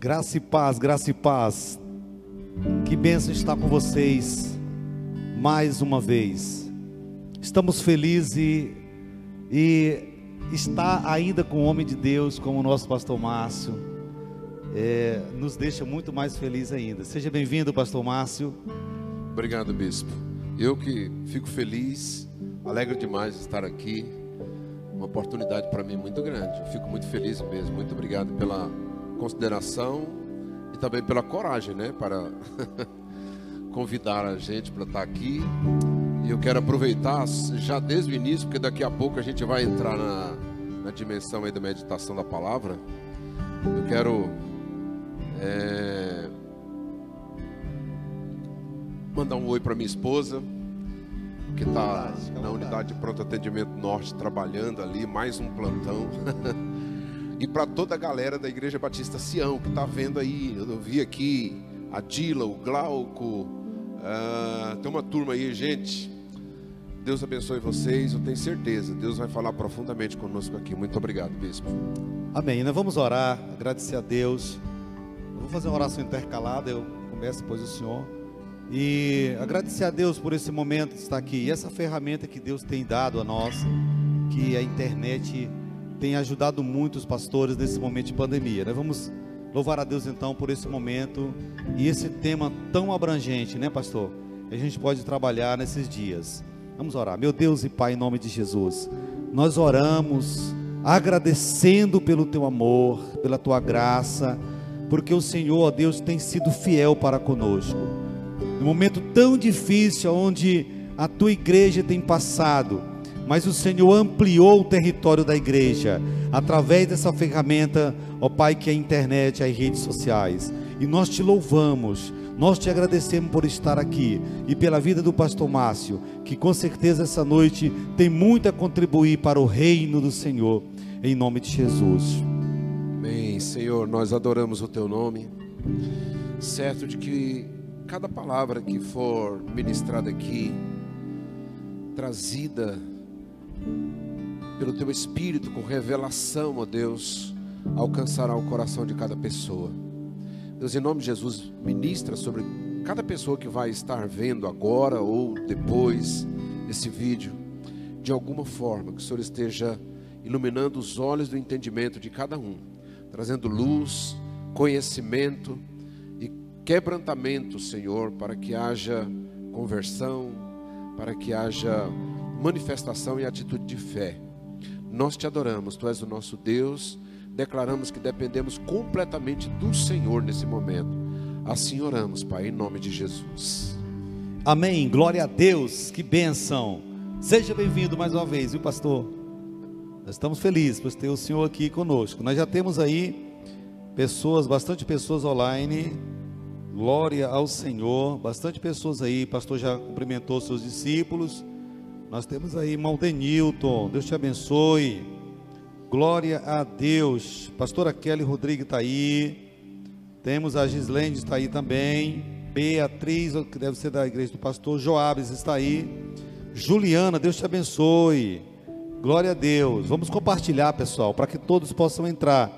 Graça e paz, graça e paz. Que bênção estar com vocês mais uma vez. Estamos felizes e, e estar ainda com o homem de Deus, como o nosso pastor Márcio, é, nos deixa muito mais felizes ainda. Seja bem-vindo, pastor Márcio. Obrigado, bispo. Eu que fico feliz, alegre demais de estar aqui. Uma oportunidade para mim muito grande. Eu fico muito feliz mesmo. Muito obrigado pela consideração e também pela coragem, né, para convidar a gente para estar aqui. E eu quero aproveitar já desde o início, porque daqui a pouco a gente vai entrar na, na dimensão aí da meditação da palavra. Eu quero é, mandar um oi para minha esposa, que está na unidade de pronto atendimento norte trabalhando ali, mais um plantão. e para toda a galera da Igreja Batista Sião que está vendo aí, eu vi aqui a Dila, o Glauco, uh, tem uma turma aí, gente. Deus abençoe vocês, eu tenho certeza. Deus vai falar profundamente conosco aqui. Muito obrigado, bispo. Amém. Nós vamos orar, agradecer a Deus. Eu vou fazer uma oração intercalada, eu começo depois o senhor. E agradecer a Deus por esse momento de estar aqui. E essa ferramenta que Deus tem dado a nós, que a internet tem ajudado muito os pastores nesse momento de pandemia. Nós vamos louvar a Deus então por esse momento e esse tema tão abrangente, né, pastor? A gente pode trabalhar nesses dias. Vamos orar. Meu Deus e Pai, em nome de Jesus, nós oramos agradecendo pelo teu amor, pela tua graça, porque o Senhor, ó Deus, tem sido fiel para conosco. No momento tão difícil onde a tua igreja tem passado, mas o Senhor ampliou o território da igreja através dessa ferramenta, ó Pai, que é a internet, as redes sociais. E nós te louvamos, nós te agradecemos por estar aqui e pela vida do pastor Márcio, que com certeza essa noite tem muito a contribuir para o reino do Senhor, em nome de Jesus. Amém, Senhor, nós adoramos o teu nome, certo de que cada palavra que for ministrada aqui, trazida pelo teu Espírito, com revelação, ó Deus, alcançará o coração de cada pessoa. Deus, em nome de Jesus, ministra sobre cada pessoa que vai estar vendo agora ou depois esse vídeo, de alguma forma, que o Senhor esteja iluminando os olhos do entendimento de cada um, trazendo luz, conhecimento e quebrantamento, Senhor, para que haja conversão, para que haja manifestação e atitude de fé. Nós te adoramos, tu és o nosso Deus, declaramos que dependemos completamente do Senhor nesse momento. Assim oramos, Pai, em nome de Jesus. Amém. Glória a Deus. Que bênção. Seja bem-vindo mais uma vez, viu, pastor? Nós estamos felizes por ter o senhor aqui conosco. Nós já temos aí pessoas, bastante pessoas online. Glória ao Senhor. Bastante pessoas aí. Pastor já cumprimentou seus discípulos. Nós temos aí irmão Denilton, Deus te abençoe. Glória a Deus. Pastora Kelly Rodrigues está aí. Temos a Gislene está aí também. Beatriz, que deve ser da igreja do pastor Joabes está aí. Juliana, Deus te abençoe. Glória a Deus. Vamos compartilhar, pessoal, para que todos possam entrar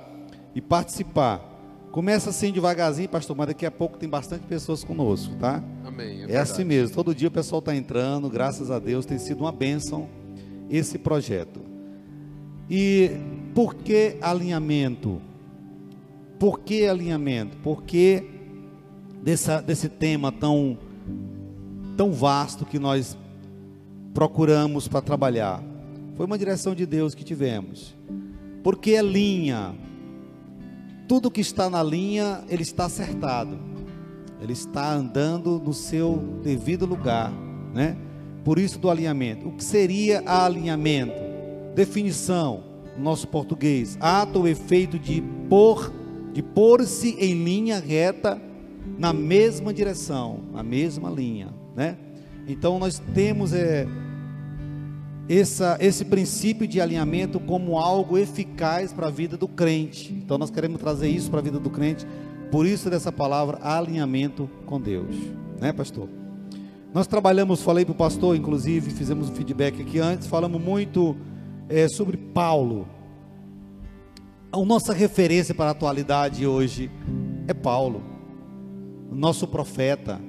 e participar. Começa assim devagarzinho, pastor, mas daqui a pouco tem bastante pessoas conosco, tá? Amém. É, é assim mesmo. Todo dia o pessoal está entrando, graças a Deus, tem sido uma bênção esse projeto. E por que alinhamento? Por que alinhamento? Por que dessa, desse tema tão, tão vasto que nós procuramos para trabalhar? Foi uma direção de Deus que tivemos. Porque a linha, tudo que está na linha, ele está acertado. Ele está andando no seu devido lugar, né? Por isso do alinhamento. O que seria alinhamento? Definição, nosso português: ato ou efeito de pôr, de pôr-se em linha reta na mesma direção, na mesma linha, né? Então nós temos é, essa, esse princípio de alinhamento como algo eficaz para a vida do crente. Então nós queremos trazer isso para a vida do crente, por isso dessa palavra alinhamento com Deus, né, pastor? Nós trabalhamos, falei para o pastor, inclusive, fizemos um feedback aqui antes, falamos muito é, sobre Paulo. A nossa referência para a atualidade hoje É Paulo, o nosso profeta,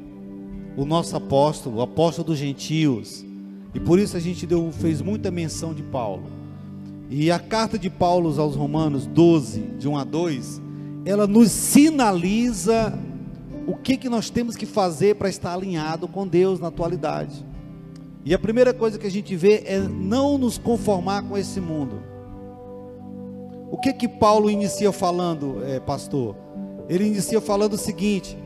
o nosso apóstolo, o apóstolo dos gentios. E por isso a gente deu, fez muita menção de Paulo. E a carta de Paulo aos Romanos 12, de 1 a 2, ela nos sinaliza o que, que nós temos que fazer para estar alinhado com Deus na atualidade. E a primeira coisa que a gente vê é não nos conformar com esse mundo. O que que Paulo inicia falando, é, pastor? Ele inicia falando o seguinte: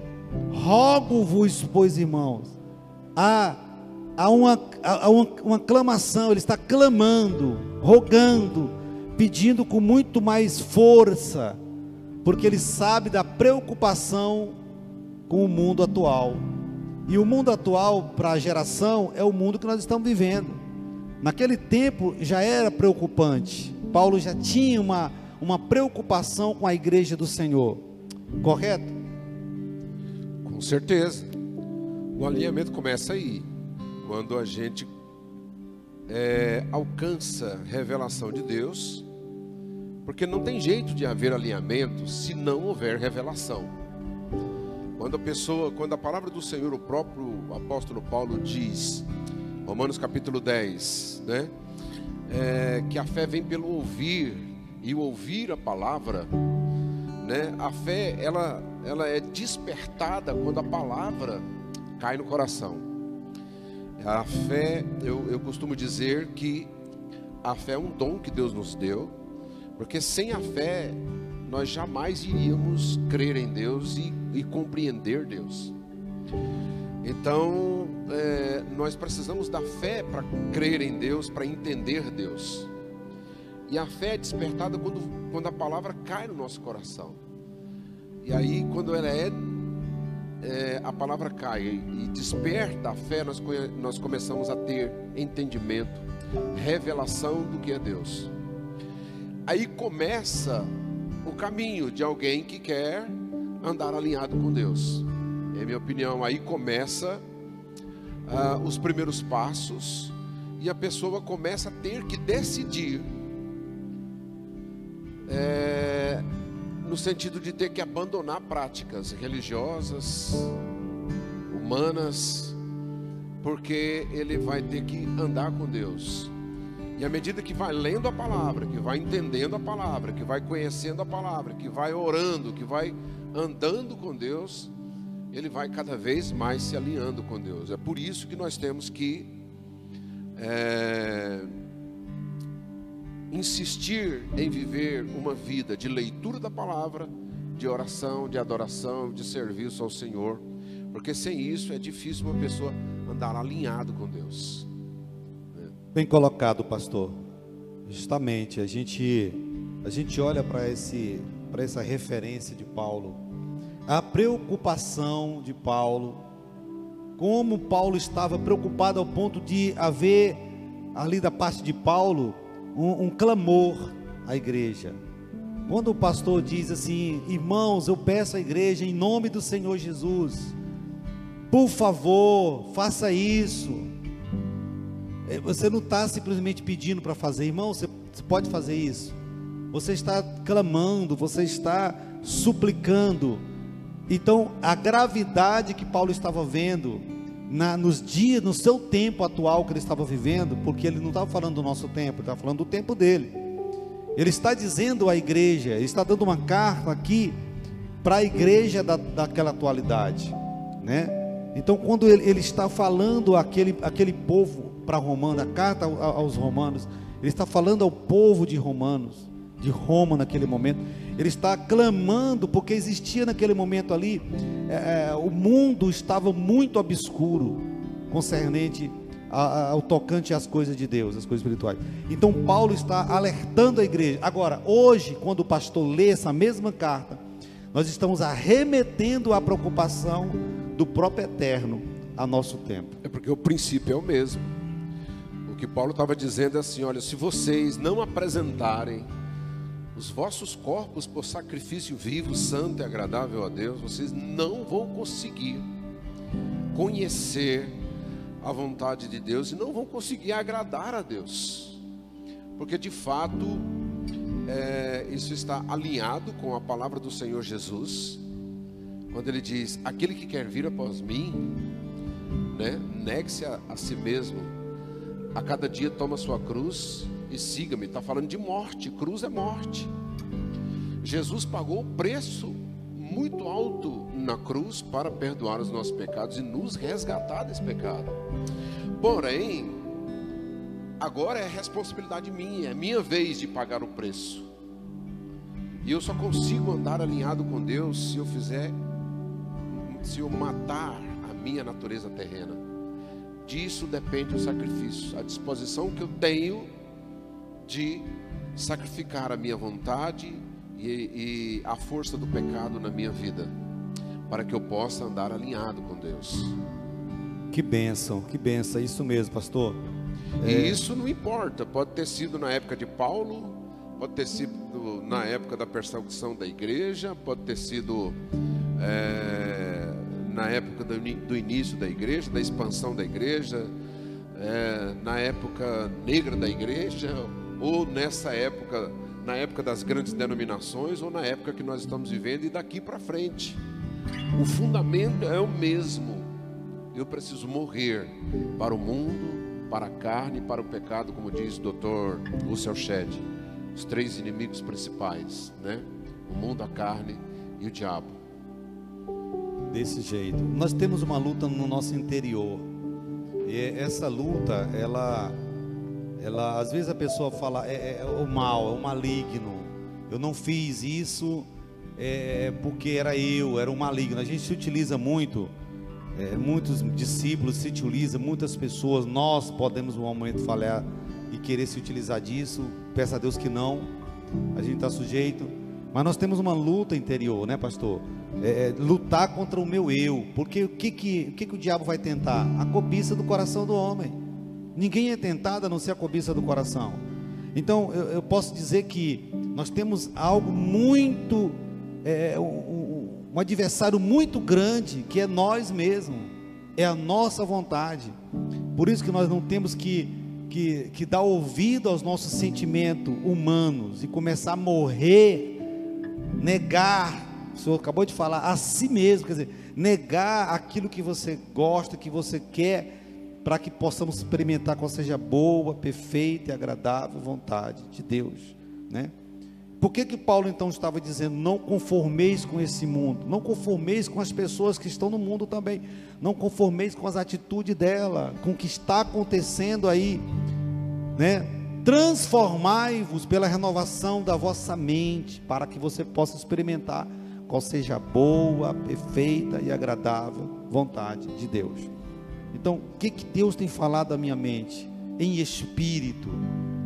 rogo-vos, pois irmãos, há, há, uma, há uma, uma clamação, ele está clamando, rogando, pedindo com muito mais força, porque ele sabe da preocupação com o mundo atual. E o mundo atual, para a geração, é o mundo que nós estamos vivendo. Naquele tempo já era preocupante. Paulo já tinha uma, uma preocupação com a igreja do Senhor. Correto? Com certeza. O alinhamento começa aí. Quando a gente é, alcança revelação de Deus. Porque não tem jeito de haver alinhamento se não houver revelação. Quando a pessoa, quando a palavra do Senhor, o próprio apóstolo Paulo diz, Romanos capítulo 10, né? É, que a fé vem pelo ouvir e ouvir a palavra, né? A fé ela ela é despertada quando a palavra cai no coração. A fé, eu, eu costumo dizer que a fé é um dom que Deus nos deu, porque sem a fé nós jamais iríamos crer em Deus e, e compreender Deus. Então, é, nós precisamos da fé para crer em Deus, para entender Deus. E a fé é despertada quando, quando a palavra cai no nosso coração. E aí, quando ela é, é a palavra cai e desperta a fé, nós, nós começamos a ter entendimento, revelação do que é Deus. Aí começa o caminho de alguém que quer andar alinhado com Deus. É minha opinião. Aí começa ah, os primeiros passos e a pessoa começa a ter que decidir, é, no sentido de ter que abandonar práticas religiosas, humanas, porque ele vai ter que andar com Deus. E à medida que vai lendo a palavra, que vai entendendo a palavra, que vai conhecendo a palavra, que vai orando, que vai andando com Deus, ele vai cada vez mais se alinhando com Deus. É por isso que nós temos que é, insistir em viver uma vida de leitura da palavra, de oração, de adoração, de serviço ao Senhor, porque sem isso é difícil uma pessoa andar alinhado com Deus. Bem colocado, pastor. Justamente, a gente a gente olha para esse para essa referência de Paulo, a preocupação de Paulo, como Paulo estava preocupado ao ponto de haver ali da parte de Paulo um, um clamor à igreja. Quando o pastor diz assim, irmãos, eu peço à igreja em nome do Senhor Jesus, por favor, faça isso você não está simplesmente pedindo para fazer, irmão, você pode fazer isso. Você está clamando, você está suplicando. Então, a gravidade que Paulo estava vendo na, nos dias, no seu tempo atual que ele estava vivendo, porque ele não estava falando do nosso tempo, ele estava falando do tempo dele. Ele está dizendo à igreja, ele está dando uma carta aqui para a igreja da, daquela atualidade, né? Então, quando ele, ele está falando aquele, aquele povo para Romanos, a carta aos Romanos, ele está falando ao povo de Romanos, de Roma naquele momento, ele está clamando, porque existia naquele momento ali, é, é o mundo estava muito obscuro, concernente ao tocante às coisas de Deus, às coisas espirituais. Então Paulo está alertando a igreja. Agora, hoje, quando o pastor lê essa mesma carta, nós estamos arremetendo a preocupação do próprio eterno a nosso tempo. É porque o princípio é o mesmo. O que Paulo estava dizendo é assim: olha, se vocês não apresentarem os vossos corpos por sacrifício vivo, santo e agradável a Deus, vocês não vão conseguir conhecer a vontade de Deus e não vão conseguir agradar a Deus, porque de fato é, isso está alinhado com a palavra do Senhor Jesus, quando ele diz: Aquele que quer vir após mim, né, negue-se a, a si mesmo, a cada dia toma sua cruz e siga-me. Está falando de morte, cruz é morte. Jesus pagou o preço muito alto na cruz para perdoar os nossos pecados e nos resgatar desse pecado. Porém, agora é responsabilidade minha, é minha vez de pagar o preço. E eu só consigo andar alinhado com Deus se eu fizer, se eu matar a minha natureza terrena. Disso depende o sacrifício, a disposição que eu tenho de sacrificar a minha vontade e, e a força do pecado na minha vida, para que eu possa andar alinhado com Deus. Que bênção, que bênção, isso mesmo, pastor. E é... isso não importa, pode ter sido na época de Paulo, pode ter sido na época da perseguição da igreja, pode ter sido é, na época do, início da igreja, da expansão da igreja, é, na época negra da igreja, ou nessa época, na época das grandes denominações, ou na época que nós estamos vivendo e daqui para frente. O fundamento é o mesmo eu preciso morrer para o mundo, para a carne para o pecado, como diz o doutor Lúcio Shed. Os três inimigos principais, né? O mundo, a carne e o diabo. Desse jeito. Nós temos uma luta no nosso interior. E essa luta, ela, ela às vezes a pessoa fala, é, é o mal, é o maligno. Eu não fiz isso é, porque era eu, era o maligno. A gente se utiliza muito é, muitos discípulos se utilizam, muitas pessoas, nós podemos um momento falhar e querer se utilizar disso. Peça a Deus que não, a gente está sujeito. Mas nós temos uma luta interior, né, pastor? É, é, lutar contra o meu eu. Porque o que, que, o que, que o diabo vai tentar? A cobiça do coração do homem. Ninguém é tentado a não ser a cobiça do coração. Então eu, eu posso dizer que nós temos algo muito. É, um, um adversário muito grande que é nós mesmos, é a nossa vontade. Por isso que nós não temos que, que, que dar ouvido aos nossos sentimentos humanos e começar a morrer, negar. O senhor acabou de falar a si mesmo, quer dizer, negar aquilo que você gosta, que você quer, para que possamos experimentar qual seja boa, perfeita e agradável vontade de Deus, né? Por que que Paulo então estava dizendo não conformeis com esse mundo, não conformeis com as pessoas que estão no mundo também, não conformeis com as atitudes dela, com o que está acontecendo aí, né? Transformai-vos pela renovação da vossa mente, para que você possa experimentar qual seja a boa, perfeita e agradável vontade de Deus. Então, o que que Deus tem falado à minha mente? Em espírito,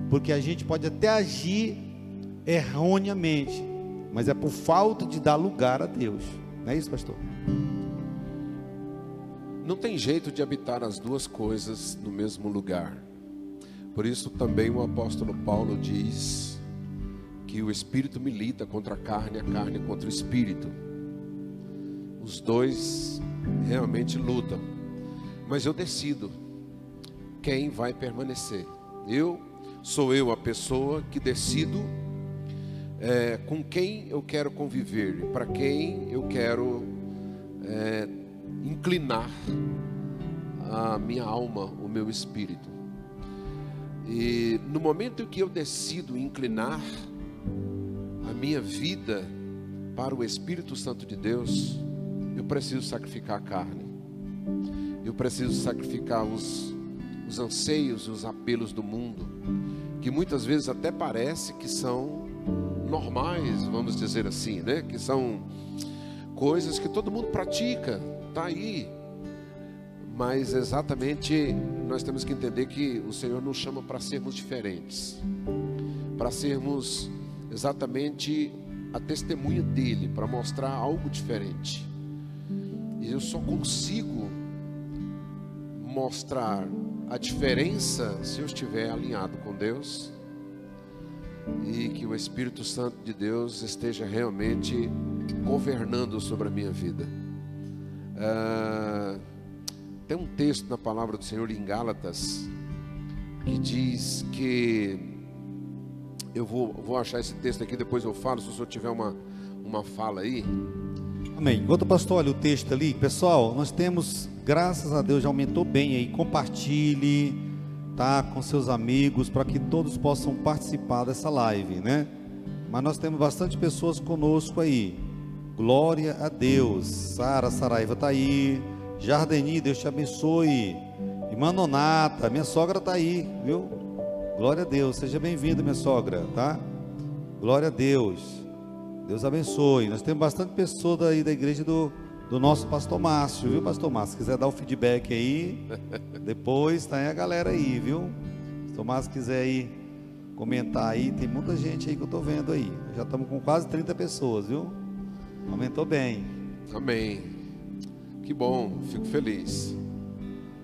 porque a gente pode até agir erroneamente, mas é por falta de dar lugar a Deus. Não é isso, pastor? Não tem jeito de habitar as duas coisas no mesmo lugar. Por isso também o apóstolo Paulo diz que o espírito milita contra a carne, a carne contra o espírito. Os dois realmente lutam. Mas eu decido quem vai permanecer. Eu sou eu a pessoa que decido é, com quem eu quero conviver, para quem eu quero é, inclinar a minha alma, o meu espírito. E no momento em que eu decido inclinar minha vida para o Espírito Santo de Deus, eu preciso sacrificar a carne, eu preciso sacrificar os, os anseios, os apelos do mundo, que muitas vezes até parece que são normais, vamos dizer assim, né? Que são coisas que todo mundo pratica, tá aí. Mas exatamente nós temos que entender que o Senhor nos chama para sermos diferentes, para sermos exatamente a testemunha dele, para mostrar algo diferente. E eu só consigo mostrar a diferença se eu estiver alinhado com Deus e que o Espírito Santo de Deus esteja realmente governando sobre a minha vida. Ah, tem um texto na palavra do Senhor em Gálatas que diz que eu vou, vou achar esse texto aqui, depois eu falo, se o senhor tiver uma, uma fala aí. Amém. Enquanto o pastor olha o texto ali, pessoal, nós temos, graças a Deus, já aumentou bem aí. Compartilhe, tá? Com seus amigos, para que todos possam participar dessa live, né? Mas nós temos bastante pessoas conosco aí. Glória a Deus. Sara Saraiva está aí. Jardeni, Deus te abençoe. Irmã Nonata, minha sogra está aí, viu? Glória a Deus. Seja bem-vinda, minha sogra, tá? Glória a Deus. Deus abençoe. Nós temos bastante pessoas aí da igreja do, do nosso pastor Márcio, viu, pastor Márcio? Se quiser dar o feedback aí, depois tá aí a galera aí, viu? Se o Márcio quiser aí comentar aí, tem muita gente aí que eu tô vendo aí. Já estamos com quase 30 pessoas, viu? Aumentou bem. Amém. Que bom, fico feliz.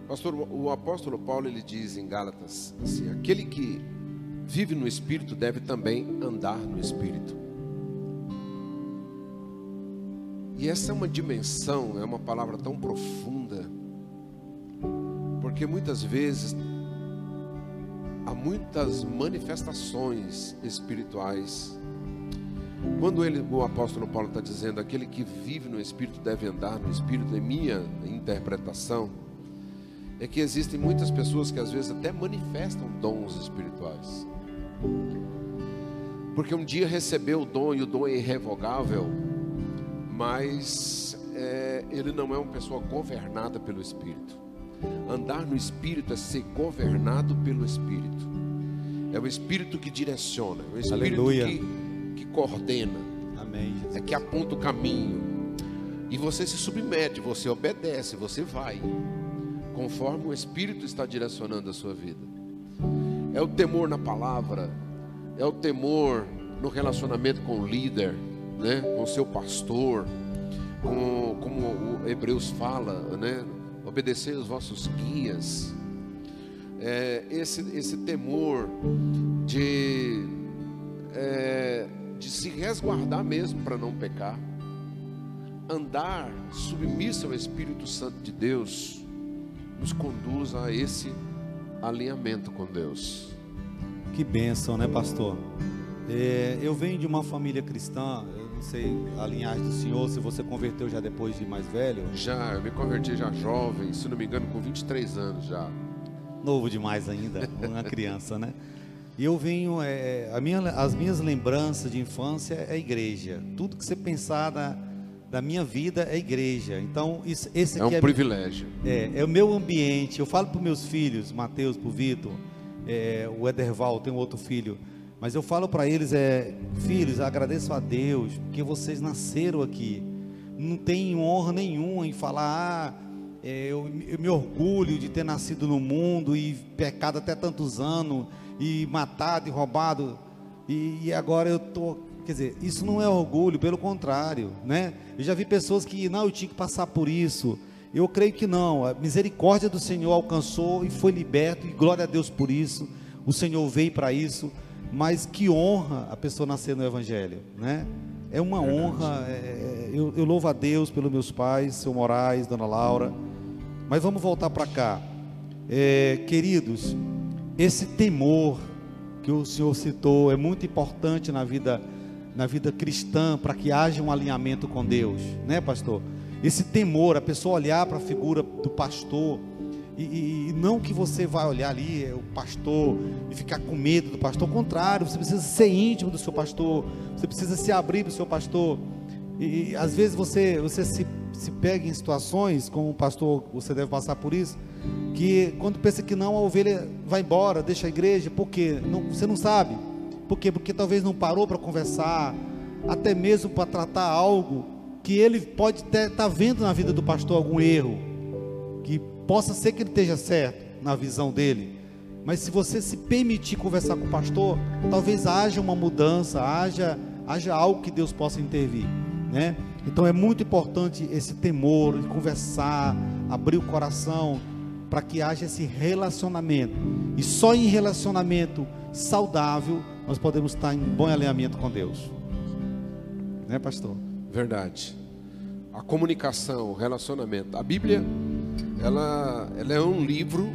Pastor, o apóstolo Paulo ele diz em Gálatas assim: aquele que vive no espírito deve também andar no espírito. E essa é uma dimensão, é uma palavra tão profunda, porque muitas vezes há muitas manifestações espirituais. Quando ele, o apóstolo Paulo está dizendo, aquele que vive no Espírito deve andar no Espírito, em minha interpretação, é que existem muitas pessoas que às vezes até manifestam dons espirituais. Porque um dia recebeu o dom e o dom é irrevogável, mas é, ele não é uma pessoa governada pelo Espírito. Andar no Espírito é ser governado pelo Espírito. É o Espírito que direciona, é o Espírito que, que, coordena, Amém, é que aponta o caminho. E você se submete, você obedece, você vai, conforme o Espírito está direcionando a sua vida. É o temor na palavra, é o temor no relacionamento com o líder né, com seu pastor, com, como o Hebreus fala, né, obedecer os vossos guias. É, esse, esse temor de, é, de se resguardar mesmo para não pecar, andar submisso ao Espírito Santo de Deus, nos conduz a esse alinhamento com Deus. Que bênção, né, pastor? É, eu venho de uma família cristã, não sei a linhagem do senhor, se você converteu já depois de mais velho. Já, eu me converti já jovem, se não me engano, com 23 anos já. Novo demais ainda, uma criança, né? E eu venho, é, a minha, as minhas lembranças de infância é igreja. Tudo que você pensar da, da minha vida é igreja. Então, isso, esse é um é privilégio. É, é o meu ambiente. Eu falo para meus filhos, Mateus, para o Vitor, é, o Ederval, tem um outro filho. Mas eu falo para eles é, filhos, agradeço a Deus porque vocês nasceram aqui. Não tem honra nenhuma em falar, ah, é, eu, eu, me orgulho de ter nascido no mundo e pecado até tantos anos e matado e roubado e, e agora eu tô, quer dizer, isso não é orgulho, pelo contrário, né? Eu já vi pessoas que não, eu tinha que passar por isso. Eu creio que não. A misericórdia do Senhor alcançou e foi liberto e glória a Deus por isso. O Senhor veio para isso mas que honra a pessoa nascer no Evangelho, né? É uma Verdade. honra. É, é, eu, eu, louvo a Deus pelos meus pais, seu Moraes, Dona Laura. Mas vamos voltar para cá, é, queridos. Esse temor que o Senhor citou é muito importante na vida, na vida cristã, para que haja um alinhamento com Deus, né, pastor? Esse temor, a pessoa olhar para a figura do pastor e, e, não que você vai olhar ali é, o pastor e ficar com medo do pastor, ao contrário, você precisa ser íntimo do seu pastor, você precisa se abrir para o seu pastor. E, e, às vezes você, você se, se pega em situações, como pastor, você deve passar por isso, que quando pensa que não, a ovelha vai embora, deixa a igreja, por quê? Não, você não sabe. Por quê? Porque talvez não parou para conversar, até mesmo para tratar algo que ele pode estar tá vendo na vida do pastor algum erro, que Possa ser que ele esteja certo na visão dele, mas se você se permitir conversar com o pastor, talvez haja uma mudança, haja, haja algo que Deus possa intervir, né? Então é muito importante esse temor de conversar, abrir o coração, para que haja esse relacionamento. E só em relacionamento saudável nós podemos estar em bom alinhamento com Deus. Né, pastor? Verdade. A comunicação, o relacionamento. A Bíblia ela, ela é um livro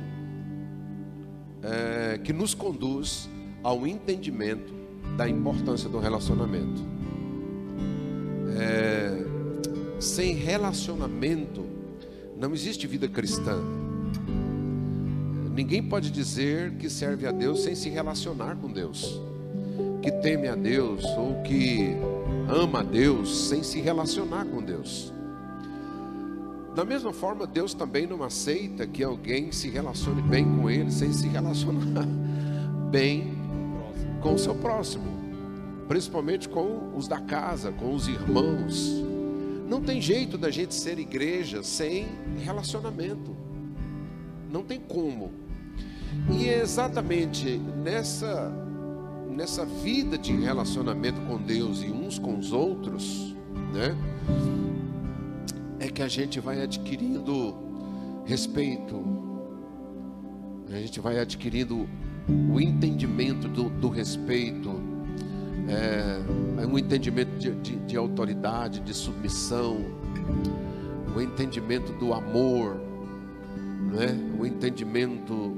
é, que nos conduz ao entendimento da importância do relacionamento. É, sem relacionamento, não existe vida cristã. Ninguém pode dizer que serve a Deus sem se relacionar com Deus, que teme a Deus ou que ama a Deus sem se relacionar com Deus. Da mesma forma, Deus também não aceita que alguém se relacione bem com Ele sem se relacionar bem com o seu próximo, principalmente com os da casa, com os irmãos. Não tem jeito da gente ser igreja sem relacionamento. Não tem como. E é exatamente nessa nessa vida de relacionamento com Deus e uns com os outros, né? É que a gente vai adquirindo respeito, a gente vai adquirindo o entendimento do, do respeito, é, um entendimento de, de, de autoridade, de submissão, o entendimento do amor, né? o entendimento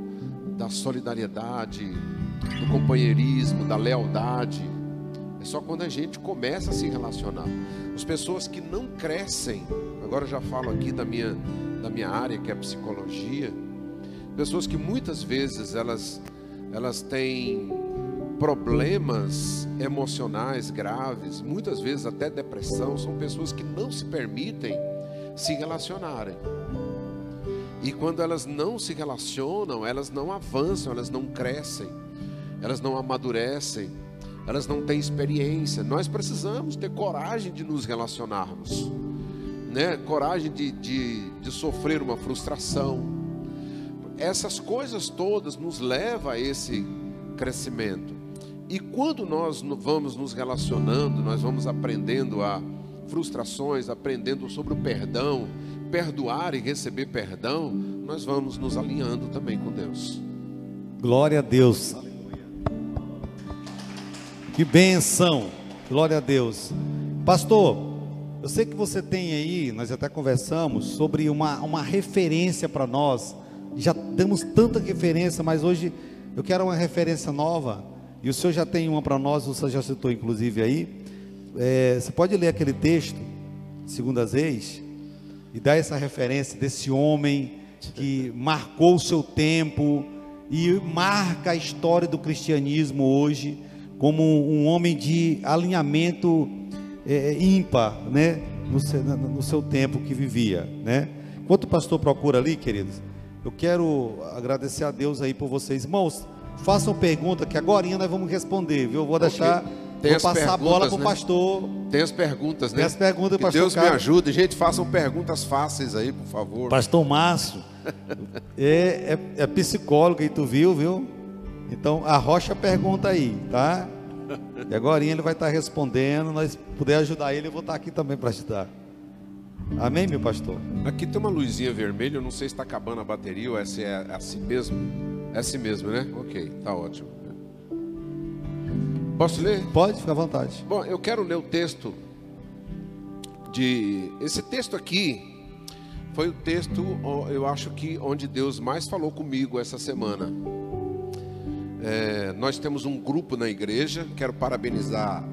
da solidariedade, do companheirismo, da lealdade. É só quando a gente começa a se relacionar. As pessoas que não crescem, agora já falo aqui da minha, da minha área, que é a psicologia, pessoas que muitas vezes elas, elas têm problemas emocionais graves, muitas vezes até depressão, são pessoas que não se permitem se relacionarem. E quando elas não se relacionam, elas não avançam, elas não crescem, elas não amadurecem, elas não têm experiência. Nós precisamos ter coragem de nos relacionarmos, né? coragem de, de, de sofrer uma frustração. Essas coisas todas nos levam a esse crescimento. E quando nós vamos nos relacionando, nós vamos aprendendo a frustrações, aprendendo sobre o perdão, perdoar e receber perdão, nós vamos nos alinhando também com Deus. Glória a Deus. Que benção. Glória a Deus. Pastor, eu sei que você tem aí, nós até conversamos sobre uma, uma referência para nós. Já damos tanta referência, mas hoje eu quero uma referência nova. E o senhor já tem uma para nós, o senhor já citou inclusive aí. É, você pode ler aquele texto, segundas vezes, e dar essa referência desse homem que marcou o seu tempo e marca a história do cristianismo hoje como um homem de alinhamento é, ímpar, né? No seu, no seu tempo que vivia, né? Enquanto o pastor procura ali, queridos, eu quero agradecer a Deus aí por vocês, irmãos. Façam pergunta que agora nós vamos responder, viu? Eu vou deixar Vou passar a bola para o né? pastor. Tem as perguntas, né? Tem as perguntas, que pastor. Deus me ajude. Gente, façam perguntas fáceis aí, por favor. Pastor Márcio é, é, é psicólogo aí, tu viu, viu? Então, a Rocha pergunta aí, tá? E agora ele vai estar respondendo. Nós puder ajudar ele, eu vou estar aqui também para ajudar. Amém, meu pastor? Aqui tem uma luzinha vermelha, eu não sei se está acabando a bateria ou essa é assim mesmo. É assim mesmo, né? Ok, tá ótimo. Posso ler? Pode, fica à vontade. Bom, eu quero ler o texto de esse texto aqui foi o texto, eu acho que onde Deus mais falou comigo essa semana. É, nós temos um grupo na igreja, quero parabenizar,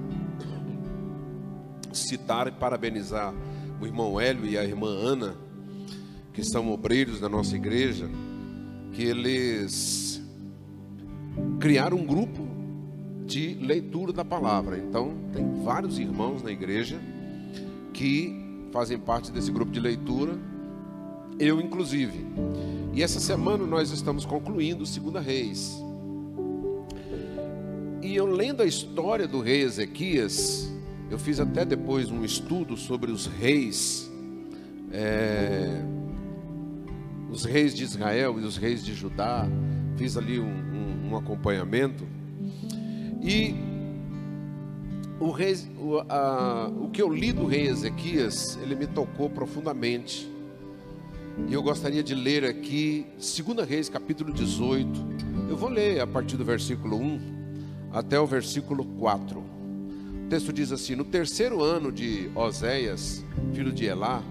citar e parabenizar o irmão Hélio e a irmã Ana, que são obreiros da nossa igreja, que eles criaram um grupo de leitura da palavra. Então, tem vários irmãos na igreja que fazem parte desse grupo de leitura, eu inclusive. E essa semana nós estamos concluindo Segunda Reis. E eu lendo a história do rei Ezequias, eu fiz até depois um estudo sobre os reis, é, os reis de Israel e os reis de Judá. Fiz ali um, um, um acompanhamento. E o, rei, o, a, o que eu li do rei Ezequias, ele me tocou profundamente. E eu gostaria de ler aqui, 2 Reis, capítulo 18. Eu vou ler a partir do versículo 1 até o versículo 4. O texto diz assim: No terceiro ano de Oséias, filho de Elá,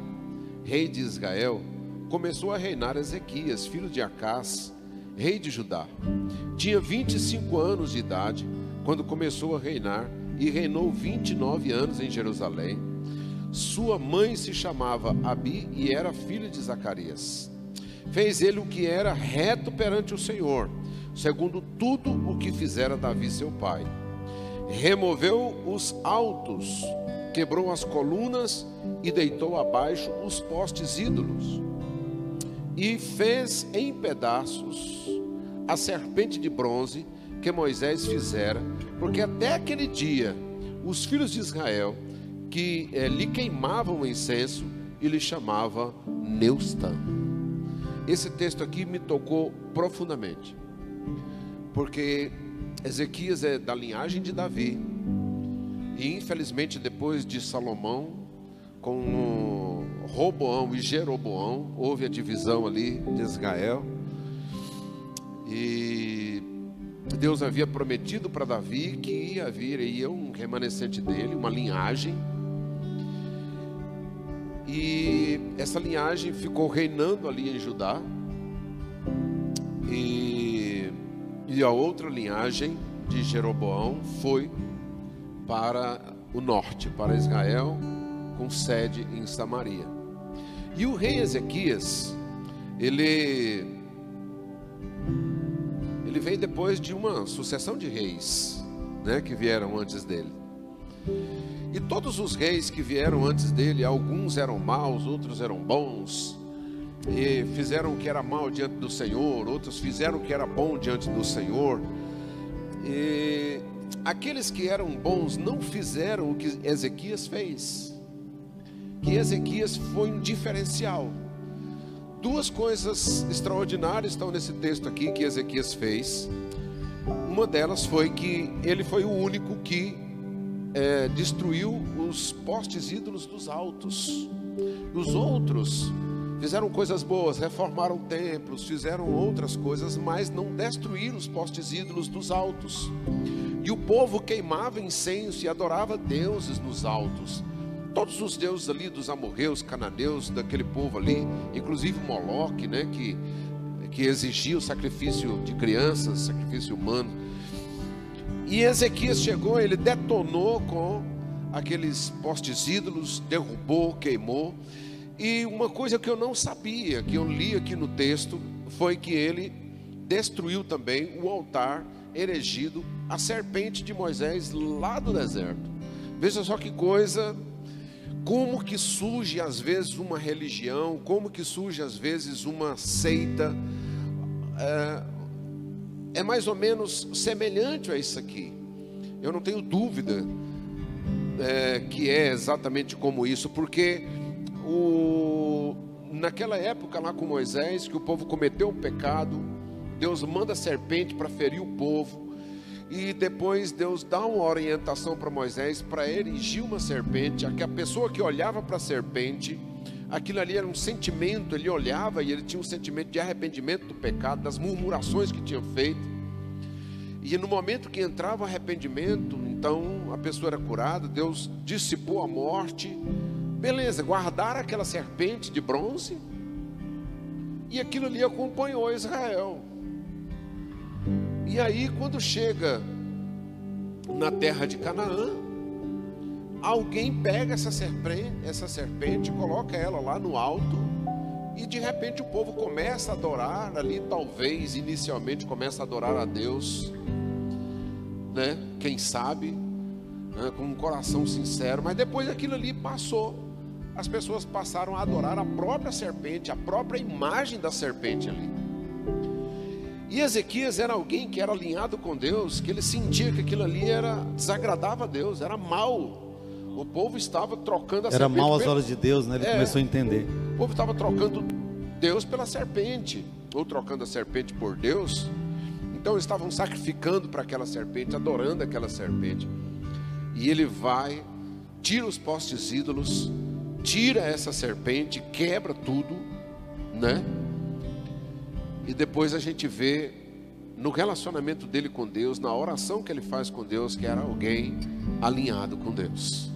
rei de Israel, começou a reinar Ezequias, filho de Acás, rei de Judá. Tinha 25 anos de idade quando começou a reinar, e reinou 29 anos em Jerusalém. Sua mãe se chamava Abi e era filha de Zacarias. Fez ele o que era reto perante o Senhor, segundo tudo o que fizera Davi seu pai. Removeu os altos, quebrou as colunas e deitou abaixo os postes ídolos. E fez em pedaços a serpente de bronze que Moisés fizera, porque até aquele dia os filhos de Israel que eh, lhe queimavam o incenso e lhe chamava Neusta. Esse texto aqui me tocou profundamente, porque Ezequias é da linhagem de Davi, e infelizmente depois de Salomão, com Roboão e Jeroboão, houve a divisão ali de Israel, e Deus havia prometido para Davi que haveria um remanescente dele, uma linhagem. E essa linhagem ficou reinando ali em Judá. E, e a outra linhagem de Jeroboão foi para o norte, para Israel, com sede em Samaria. E o rei Ezequias, ele ele veio depois de uma sucessão de reis, né, que vieram antes dele. E todos os reis que vieram antes dele, alguns eram maus, outros eram bons, e fizeram o que era mal diante do Senhor, outros fizeram o que era bom diante do Senhor. E aqueles que eram bons não fizeram o que Ezequias fez. Que Ezequias foi um diferencial. Duas coisas extraordinárias estão nesse texto aqui que Ezequias fez. Uma delas foi que ele foi o único que é, destruiu os postes ídolos dos altos. Os outros fizeram coisas boas, reformaram templos, fizeram outras coisas, mas não destruíram os postes ídolos dos altos. E o povo queimava incenso e adorava deuses nos altos todos os deuses ali dos amorreus, cananeus, daquele povo ali, inclusive Moloque, né, que, que exigia o sacrifício de crianças, sacrifício humano. E Ezequias chegou, ele detonou com aqueles postes ídolos, derrubou, queimou. E uma coisa que eu não sabia, que eu li aqui no texto, foi que ele destruiu também o altar erigido, a serpente de Moisés lá do deserto. Veja só que coisa como que surge às vezes uma religião, como que surge às vezes uma seita, é, é mais ou menos semelhante a isso aqui. Eu não tenho dúvida é, que é exatamente como isso, porque o, naquela época lá com Moisés, que o povo cometeu um pecado, Deus manda a serpente para ferir o povo. E depois Deus dá uma orientação para Moisés para erigir uma serpente. A pessoa que olhava para a serpente, aquilo ali era um sentimento, ele olhava e ele tinha um sentimento de arrependimento do pecado, das murmurações que tinha feito. E no momento que entrava o arrependimento, então a pessoa era curada, Deus dissipou a morte. Beleza, guardaram aquela serpente de bronze. E aquilo ali acompanhou Israel. E aí, quando chega na terra de Canaã, alguém pega essa serpente, essa serpente, coloca ela lá no alto, e de repente o povo começa a adorar ali, talvez inicialmente começa a adorar a Deus, né? Quem sabe, né? com um coração sincero, mas depois aquilo ali passou. As pessoas passaram a adorar a própria serpente, a própria imagem da serpente ali. E Ezequias era alguém que era alinhado com Deus, que ele sentia que aquilo ali era desagradava a Deus, era mal. O povo estava trocando a era serpente. Era mal às olhos de Deus, né? Ele é, começou a entender. O povo estava trocando Deus pela serpente, ou trocando a serpente por Deus. Então eles estavam sacrificando para aquela serpente, adorando aquela serpente. E ele vai, tira os postes ídolos, tira essa serpente, quebra tudo, né? E depois a gente vê no relacionamento dele com Deus, na oração que ele faz com Deus, que era alguém alinhado com Deus.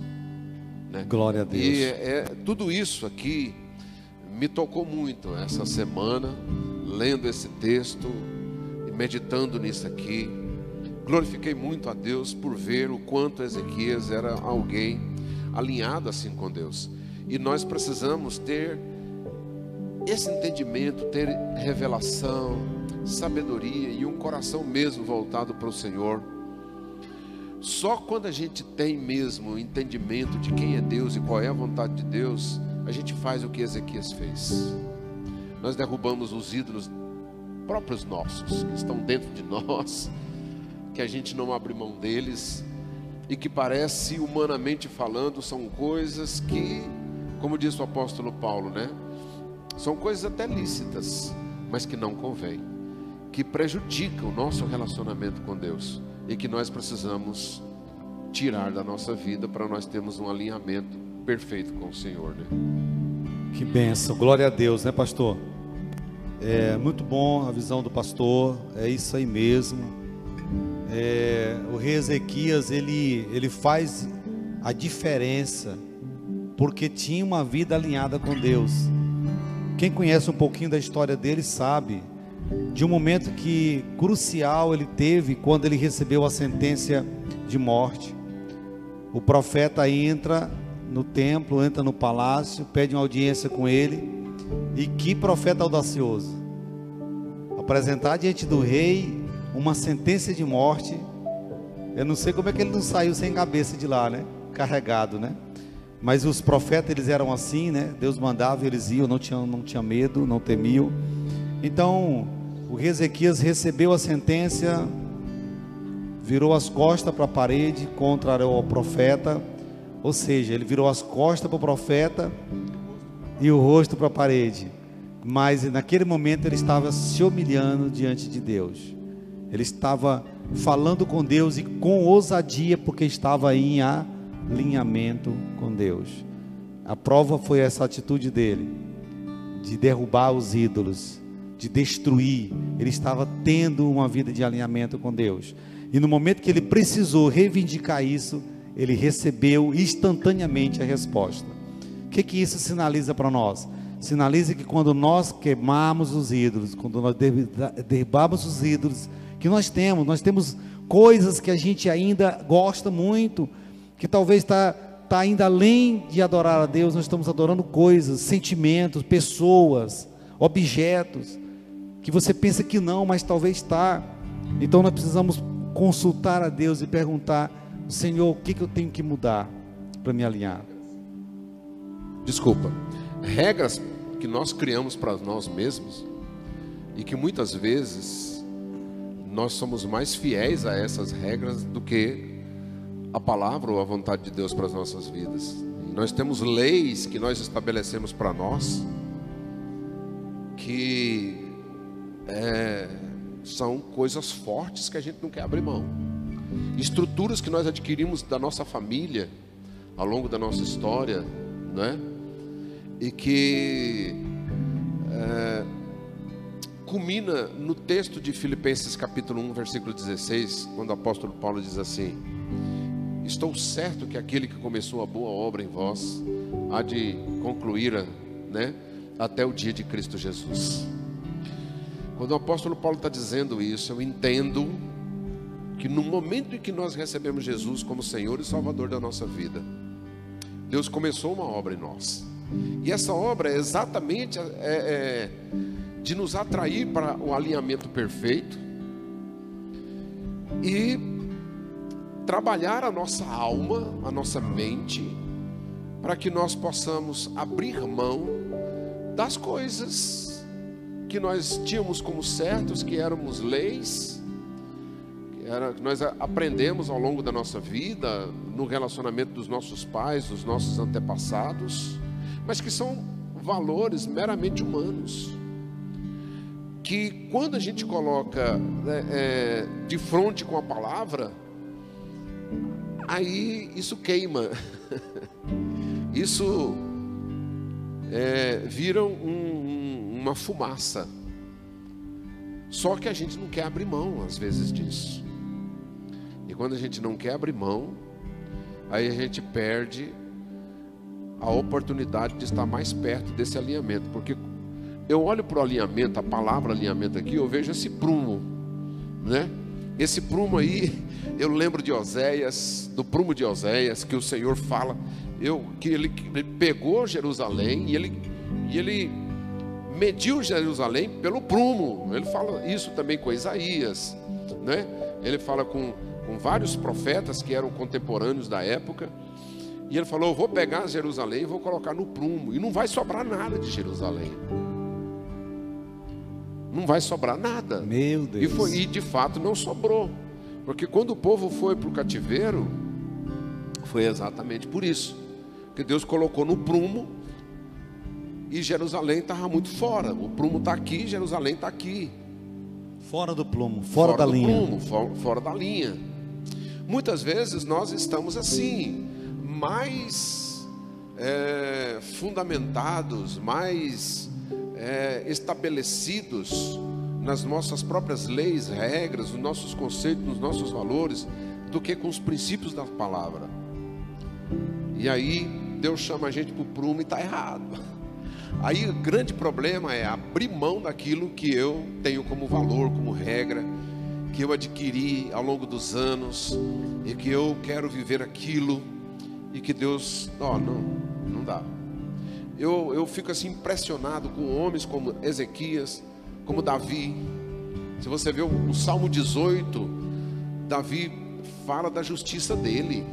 Né? Glória a Deus. E é, é, tudo isso aqui me tocou muito essa semana, lendo esse texto e meditando nisso aqui. Glorifiquei muito a Deus por ver o quanto Ezequias era alguém alinhado assim com Deus. E nós precisamos ter esse entendimento, ter revelação, sabedoria e um coração mesmo voltado para o Senhor. Só quando a gente tem mesmo entendimento de quem é Deus e qual é a vontade de Deus, a gente faz o que Ezequias fez. Nós derrubamos os ídolos próprios nossos, que estão dentro de nós, que a gente não abre mão deles e que parece humanamente falando são coisas que, como diz o apóstolo Paulo, né? São coisas até lícitas, mas que não convém, que prejudicam o nosso relacionamento com Deus e que nós precisamos tirar da nossa vida para nós termos um alinhamento perfeito com o Senhor, né? Que benção, glória a Deus, né, pastor? É muito bom a visão do pastor, é isso aí mesmo. É, o rei Ezequias ele, ele faz a diferença porque tinha uma vida alinhada com Deus. Quem conhece um pouquinho da história dele sabe de um momento que crucial ele teve quando ele recebeu a sentença de morte. O profeta entra no templo, entra no palácio, pede uma audiência com ele e que profeta audacioso! Apresentar diante do rei uma sentença de morte. Eu não sei como é que ele não saiu sem cabeça de lá, né? Carregado, né? Mas os profetas eles eram assim, né? Deus mandava, eles iam, não tinham, não tinha medo, não temiam. Então, o rei Ezequias recebeu a sentença, virou as costas para a parede contra o profeta, ou seja, ele virou as costas para o profeta e o rosto para a parede. Mas naquele momento ele estava se humilhando diante de Deus. Ele estava falando com Deus e com ousadia, porque estava em alinhamento com Deus. A prova foi essa atitude dele, de derrubar os ídolos, de destruir. Ele estava tendo uma vida de alinhamento com Deus. E no momento que ele precisou reivindicar isso, ele recebeu instantaneamente a resposta que, que isso sinaliza para nós? Sinaliza que quando nós queimamos os ídolos, quando nós derribamos os ídolos que nós temos, nós temos coisas que a gente ainda gosta muito, que talvez está tá ainda além de adorar a Deus, nós estamos adorando coisas, sentimentos, pessoas, objetos, que você pensa que não, mas talvez está. Então nós precisamos consultar a Deus e perguntar: Senhor, o que, que eu tenho que mudar para me alinhar? desculpa, regras que nós criamos para nós mesmos e que muitas vezes nós somos mais fiéis a essas regras do que a palavra ou a vontade de Deus para as nossas vidas. Nós temos leis que nós estabelecemos para nós que é, são coisas fortes que a gente não quer abrir mão. Estruturas que nós adquirimos da nossa família ao longo da nossa história, não é? e que é, culmina no texto de Filipenses capítulo 1, versículo 16, quando o apóstolo Paulo diz assim: Estou certo que aquele que começou a boa obra em vós há de concluí-la, né, até o dia de Cristo Jesus. Quando o apóstolo Paulo está dizendo isso, eu entendo que no momento em que nós recebemos Jesus como Senhor e Salvador da nossa vida, Deus começou uma obra em nós. E essa obra é exatamente é, é, de nos atrair para o alinhamento perfeito e trabalhar a nossa alma, a nossa mente, para que nós possamos abrir mão das coisas que nós tínhamos como certos, que éramos leis, que, era, que nós aprendemos ao longo da nossa vida, no relacionamento dos nossos pais, dos nossos antepassados mas que são valores meramente humanos. Que quando a gente coloca né, é, de frente com a palavra, aí isso queima, isso é, vira um, uma fumaça. Só que a gente não quer abrir mão, às vezes, disso. E quando a gente não quer abrir mão, aí a gente perde a oportunidade de estar mais perto desse alinhamento, porque eu olho para o alinhamento, a palavra alinhamento aqui, eu vejo esse prumo, né? Esse prumo aí, eu lembro de Oséias, do prumo de Oséias, que o Senhor fala, eu, que ele, ele pegou Jerusalém e ele, e ele mediu Jerusalém pelo prumo. Ele fala isso também com Isaías, né? Ele fala com, com vários profetas que eram contemporâneos da época. E ele falou: Eu vou pegar Jerusalém e vou colocar no prumo. E não vai sobrar nada de Jerusalém. Não vai sobrar nada. Meu Deus. E, foi, e de fato não sobrou. Porque quando o povo foi para o cativeiro, foi exatamente por isso. Que Deus colocou no prumo e Jerusalém estava muito fora. O prumo está aqui, Jerusalém está aqui. Fora do plumo, fora, fora da linha. Prumo, fora, fora da linha. Muitas vezes nós estamos assim, mais é, fundamentados, mais é, estabelecidos nas nossas próprias leis, regras, nos nossos conceitos, nos nossos valores, do que com os princípios da palavra. E aí Deus chama a gente para o prumo e está errado. Aí o grande problema é abrir mão daquilo que eu tenho como valor, como regra, que eu adquiri ao longo dos anos e que eu quero viver aquilo e que Deus, ó, não, não dá. Eu, eu fico assim impressionado com homens como Ezequias, como Davi. Se você vê o, o Salmo 18, Davi fala da justiça dele,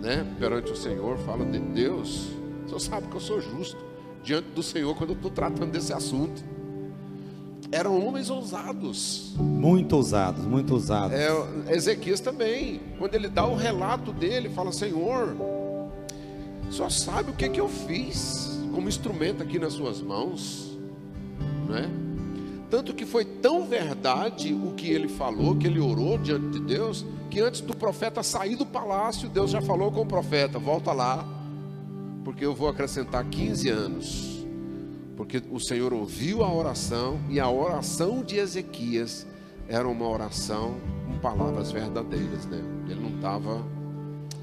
né? Perante o Senhor, fala de Deus. O Senhor sabe que eu sou justo diante do Senhor quando eu estou tratando desse assunto. Eram homens ousados. Muito ousados, muito ousados. É, Ezequias também, quando ele dá o relato dele, fala: Senhor, só sabe o que, que eu fiz como instrumento aqui nas suas mãos, não é? Tanto que foi tão verdade o que ele falou, que ele orou diante de Deus, que antes do profeta sair do palácio, Deus já falou com o profeta: volta lá, porque eu vou acrescentar 15 anos. Porque o Senhor ouviu a oração, e a oração de Ezequias era uma oração com palavras verdadeiras, né? Ele não estava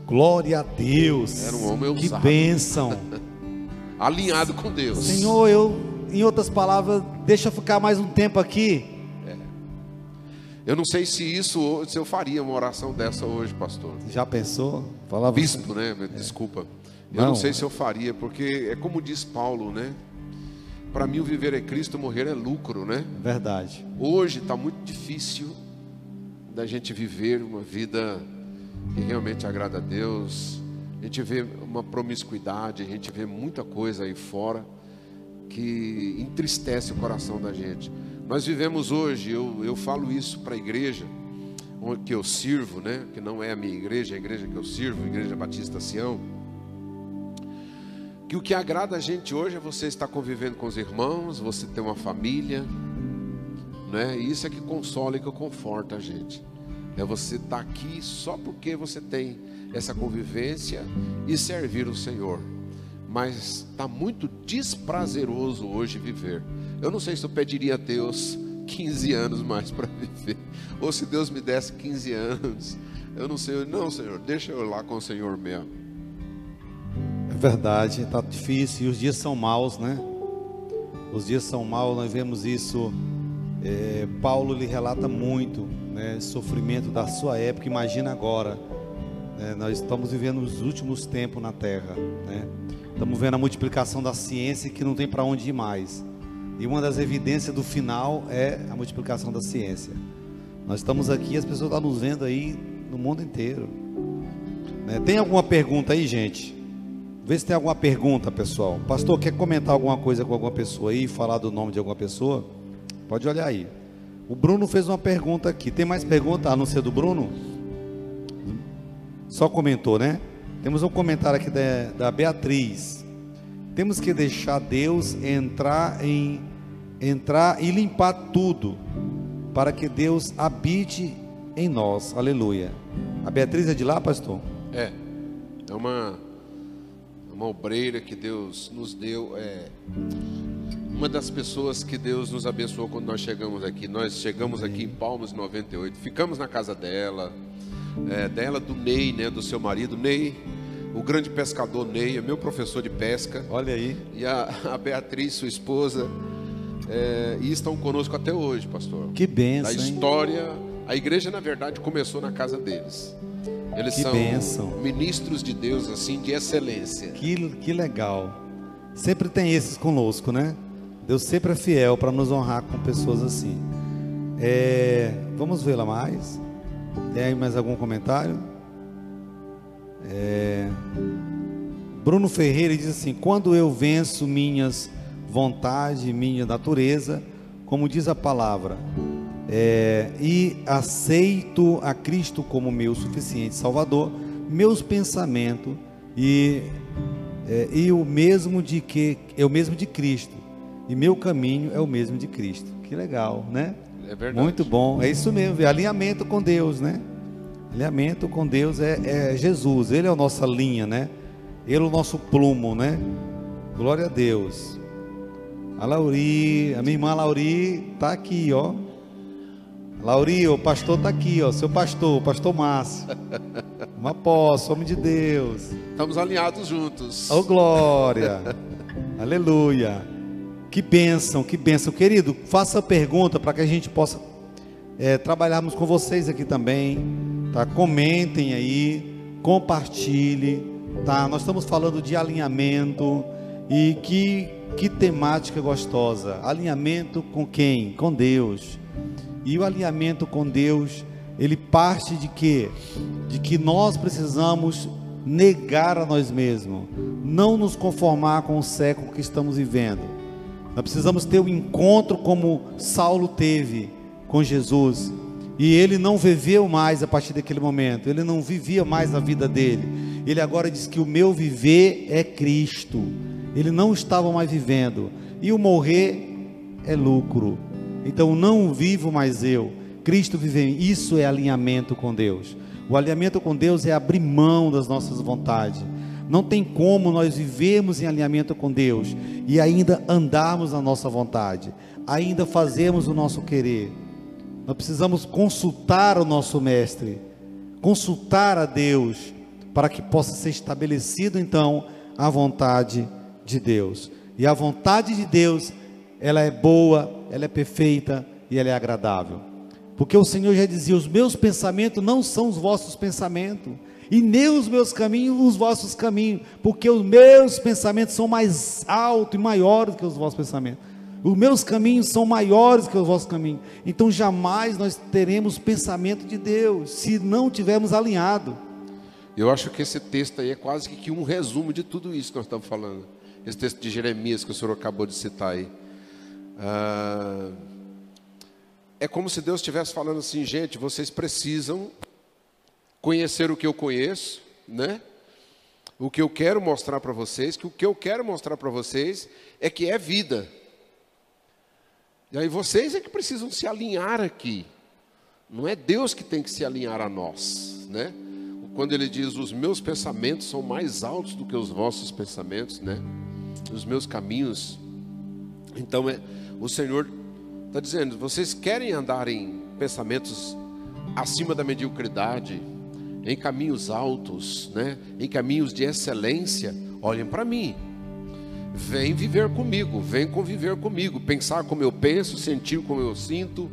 Glória a Deus. Era um homem Que bênção. Alinhado com Deus. Senhor, eu, em outras palavras, deixa eu ficar mais um tempo aqui. É. Eu não sei se isso, se eu faria uma oração dessa hoje, pastor. Já pensou? Falava Bispo, né? Desculpa. Eu não, não sei se eu faria, porque é como diz Paulo, né? Para mim, o viver é Cristo, morrer é lucro, né? Verdade. Hoje está muito difícil da gente viver uma vida que realmente agrada a Deus. A gente vê uma promiscuidade, a gente vê muita coisa aí fora que entristece o coração da gente. Nós vivemos hoje, eu, eu falo isso para a igreja que eu sirvo, né? que não é a minha igreja, é a igreja que eu sirvo, a Igreja Batista Sião. Que o que agrada a gente hoje é você estar convivendo com os irmãos, você ter uma família, né? E isso é que consola e que conforta a gente. É você estar aqui só porque você tem essa convivência e servir o Senhor. Mas está muito desprazeroso hoje viver. Eu não sei se eu pediria a Deus 15 anos mais para viver. Ou se Deus me desse 15 anos. Eu não sei. Não, Senhor, deixa eu lá com o Senhor mesmo. É verdade, está difícil. E os dias são maus, né? Os dias são maus, nós vemos isso. É, Paulo lhe relata muito né, sofrimento da sua época, imagina agora. Né, nós estamos vivendo os últimos tempos na Terra. Né? Estamos vendo a multiplicação da ciência que não tem para onde ir mais. E uma das evidências do final é a multiplicação da ciência. Nós estamos aqui, as pessoas estão nos vendo aí no mundo inteiro. Né? Tem alguma pergunta aí, gente? Vê se tem alguma pergunta, pessoal. Pastor, quer comentar alguma coisa com alguma pessoa aí, falar do nome de alguma pessoa? Pode olhar aí. O Bruno fez uma pergunta aqui. Tem mais pergunta a não ser do Bruno? Só comentou, né? Temos um comentário aqui da, da Beatriz. Temos que deixar Deus entrar em entrar e limpar tudo para que Deus habite em nós. Aleluia. A Beatriz é de lá, pastor? É. É uma uma obreira que Deus nos deu é uma das pessoas que Deus nos abençoou quando nós chegamos aqui. Nós chegamos aqui em Palmas 98, ficamos na casa dela, é, dela, do Ney, né, do seu marido, Ney, o grande pescador Ney, é meu professor de pesca. Olha aí. E a, a Beatriz, sua esposa, é, e estão conosco até hoje, pastor. Que benção. A história, a igreja na verdade começou na casa deles. Eles que são bênção. ministros de Deus assim de excelência. Que, que legal. Sempre tem esses conosco, né? Deus sempre é fiel para nos honrar com pessoas assim. É, vamos vê-la mais. Tem mais algum comentário? É, Bruno Ferreira diz assim: Quando eu venço minhas vontades, minha natureza, como diz a palavra, é, e aceito a Cristo como meu suficiente Salvador, meus pensamentos e, é, e o mesmo de que é o mesmo de Cristo e meu caminho é o mesmo de Cristo. Que legal, né? É verdade. Muito bom. É isso mesmo. É alinhamento com Deus, né? Alinhamento com Deus é, é Jesus. Ele é a nossa linha, né? Ele é o nosso plumo, né? Glória a Deus. A Lauri, a minha irmã Lauri tá aqui, ó. Lauri, o pastor tá aqui, ó. Seu pastor, o pastor Márcio. Uma posse, homem de Deus. Estamos alinhados juntos. Ô glória. Aleluia. Que bênção, que bênção. Querido, faça pergunta para que a gente possa é, trabalharmos com vocês aqui também. Tá? Comentem aí, compartilhe. Tá? Nós estamos falando de alinhamento e que, que temática gostosa. Alinhamento com quem? Com Deus. E o alinhamento com Deus, ele parte de quê? De que nós precisamos negar a nós mesmos, não nos conformar com o século que estamos vivendo. Nós precisamos ter um encontro como Saulo teve com Jesus. E ele não viveu mais a partir daquele momento, ele não vivia mais a vida dele. Ele agora diz que o meu viver é Cristo. Ele não estava mais vivendo. E o morrer é lucro. Então não vivo mais eu. Cristo vive. Isso é alinhamento com Deus. O alinhamento com Deus é abrir mão das nossas vontades. Não tem como nós vivermos em alinhamento com Deus e ainda andarmos na nossa vontade, ainda fazermos o nosso querer. Nós precisamos consultar o nosso mestre, consultar a Deus, para que possa ser estabelecido então a vontade de Deus. E a vontade de Deus, ela é boa, ela é perfeita e ela é agradável. Porque o Senhor já dizia: os meus pensamentos não são os vossos pensamentos, e nem os meus caminhos os vossos caminhos, porque os meus pensamentos são mais altos e maiores que os vossos pensamentos. Os meus caminhos são maiores que os vossos caminhos. Então jamais nós teremos pensamento de Deus se não tivermos alinhado. Eu acho que esse texto aí é quase que um resumo de tudo isso que nós estamos falando. Esse texto de Jeremias que o senhor acabou de citar aí. Ah, é como se Deus estivesse falando assim, gente, vocês precisam conhecer o que eu conheço, né? O que eu quero mostrar para vocês, que o que eu quero mostrar para vocês é que é vida. E aí vocês é que precisam se alinhar aqui. Não é Deus que tem que se alinhar a nós, né? Quando ele diz os meus pensamentos são mais altos do que os vossos pensamentos, né? Os meus caminhos. Então é o Senhor está dizendo, vocês querem andar em pensamentos acima da mediocridade, em caminhos altos, né? Em caminhos de excelência, olhem para mim. Vem viver comigo, vem conviver comigo, pensar como eu penso, sentir como eu sinto,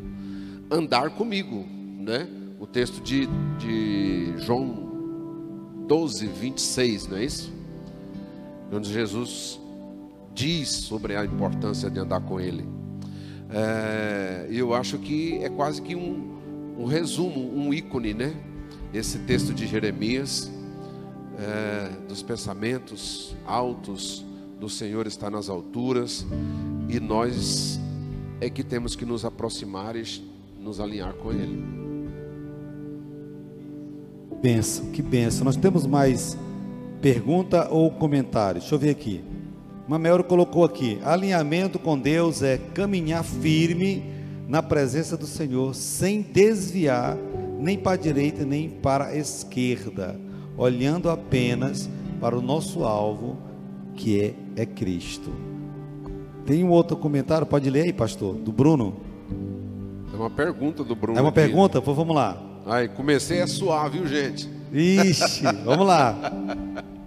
andar comigo, né? O texto de, de João 12, 26, não é isso? Onde Jesus diz sobre a importância de andar com Ele. É, eu acho que é quase que um, um resumo, um ícone, né? Esse texto de Jeremias, é, dos pensamentos altos do Senhor está nas alturas e nós é que temos que nos aproximar e nos alinhar com Ele. Benção, que benção. Nós temos mais pergunta ou comentário? Deixa eu ver aqui. Mamel colocou aqui: alinhamento com Deus é caminhar firme na presença do Senhor, sem desviar nem para a direita nem para a esquerda, olhando apenas para o nosso alvo, que é, é Cristo. Tem um outro comentário, pode ler aí, pastor, do Bruno? É uma pergunta do Bruno. É uma aqui. pergunta? Pô, vamos lá. Ai, comecei a suar, viu, gente? Ixi, vamos lá.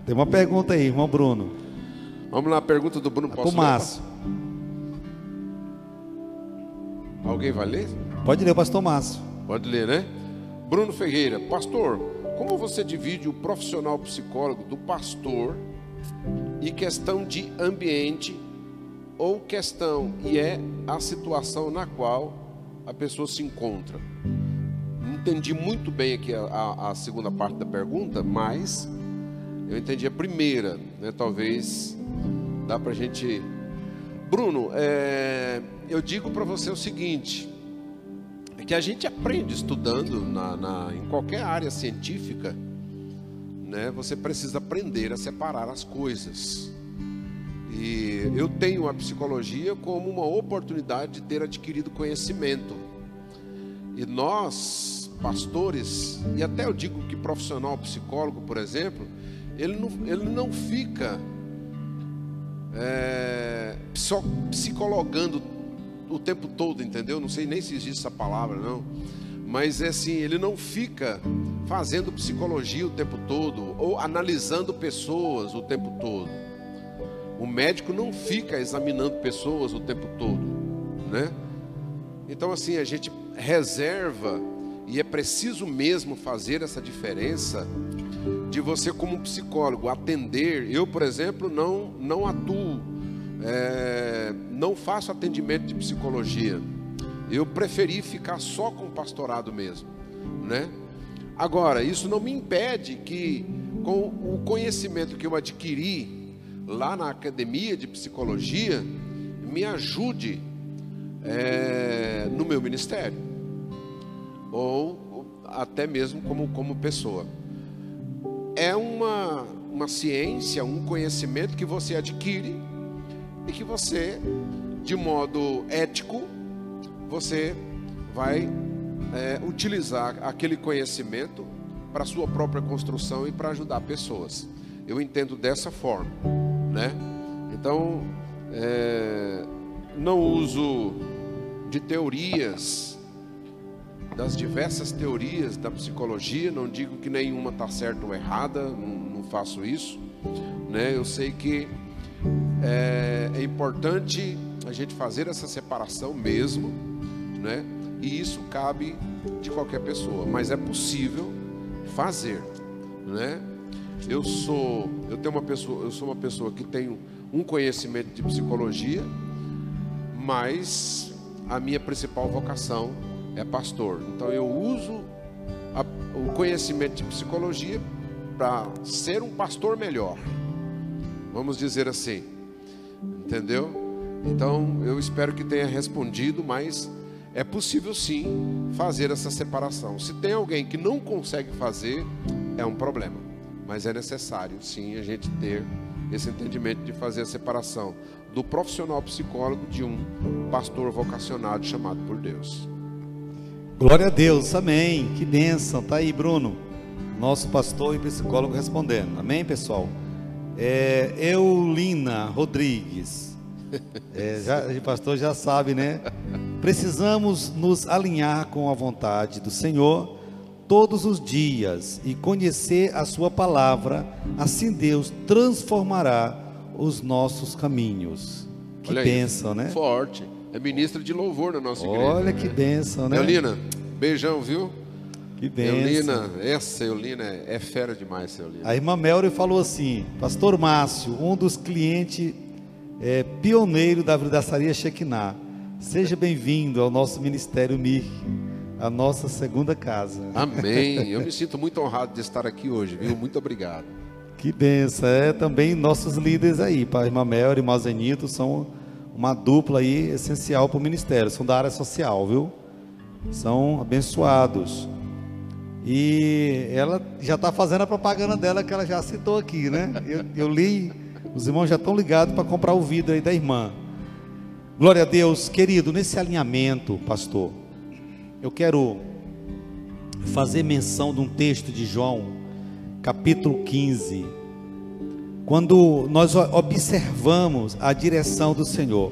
Tem uma pergunta aí, irmão Bruno. Vamos lá, pergunta do Bruno. Para o Márcio. Alguém vai ler? Pode ler, pastor Márcio. Pode ler, né? Bruno Ferreira, pastor, como você divide o profissional psicólogo do pastor e questão de ambiente ou questão e é a situação na qual a pessoa se encontra? Entendi muito bem aqui a, a, a segunda parte da pergunta, mas eu entendi a primeira, né? Talvez dá para gente. Bruno, é, eu digo para você o seguinte: que a gente aprende estudando na, na, em qualquer área científica, né? Você precisa aprender a separar as coisas. E eu tenho a psicologia como uma oportunidade de ter adquirido conhecimento. E nós, pastores, e até eu digo que profissional psicólogo, por exemplo, ele não, ele não fica é, psicologando o tempo todo, entendeu? Não sei nem se existe essa palavra, não. Mas é assim, ele não fica fazendo psicologia o tempo todo ou analisando pessoas o tempo todo. O médico não fica examinando pessoas o tempo todo, né? Então assim, a gente reserva e é preciso mesmo fazer essa diferença de você como psicólogo atender. Eu, por exemplo, não não atuo, é, não faço atendimento de psicologia. Eu preferi ficar só com o pastorado mesmo, né? Agora, isso não me impede que com o conhecimento que eu adquiri lá na academia de psicologia me ajude é, no meu ministério ou até mesmo como, como pessoa. É uma, uma ciência, um conhecimento que você adquire e que você, de modo ético, você vai é, utilizar aquele conhecimento para sua própria construção e para ajudar pessoas. Eu entendo dessa forma né? Então, é, não uso de teorias, das diversas teorias da psicologia, não digo que nenhuma está certa ou errada, não, não, faço isso, né? Eu sei que é, é importante a gente fazer essa separação mesmo, né? E isso cabe de qualquer pessoa, mas é possível fazer, né? Eu sou, eu tenho uma pessoa, eu sou uma pessoa que tenho um conhecimento de psicologia, mas a minha principal vocação é pastor. Então eu uso a, o conhecimento de psicologia para ser um pastor melhor. Vamos dizer assim. Entendeu? Então eu espero que tenha respondido, mas é possível sim fazer essa separação. Se tem alguém que não consegue fazer, é um problema mas é necessário sim a gente ter esse entendimento de fazer a separação do profissional psicólogo de um pastor vocacionado chamado por Deus. Glória a Deus, amém. Que bênção. Tá aí, Bruno, nosso pastor e psicólogo respondendo. Amém, pessoal. É, Eulina Rodrigues. É, já, o pastor já sabe, né? Precisamos nos alinhar com a vontade do Senhor todos os dias e conhecer a Sua palavra, assim Deus transformará os nossos caminhos. Que Olha bênção, aí, né? Forte. É ministro de louvor na nossa igreja. Olha que bênção, né? Eulina, beijão, viu? Que bênção. Eulina, essa Eulina é, é fera demais, Eulina. A irmã Melry falou assim: Pastor Márcio, um dos clientes é, pioneiro da Vidaçaria Shekinah, seja bem-vindo ao nosso ministério MIR a nossa segunda casa. Amém. Eu me sinto muito honrado de estar aqui hoje, viu? Muito obrigado. Que benção. É também nossos líderes aí, para a irmã Mel e irmã Zenito, são uma dupla aí essencial para o ministério, são da área social, viu? São abençoados. E ela já está fazendo a propaganda dela que ela já citou aqui, né? Eu, eu li, os irmãos já estão ligados para comprar o vidro aí da irmã. Glória a Deus, querido, nesse alinhamento, pastor eu quero fazer menção de um texto de João, capítulo 15, quando nós observamos a direção do Senhor.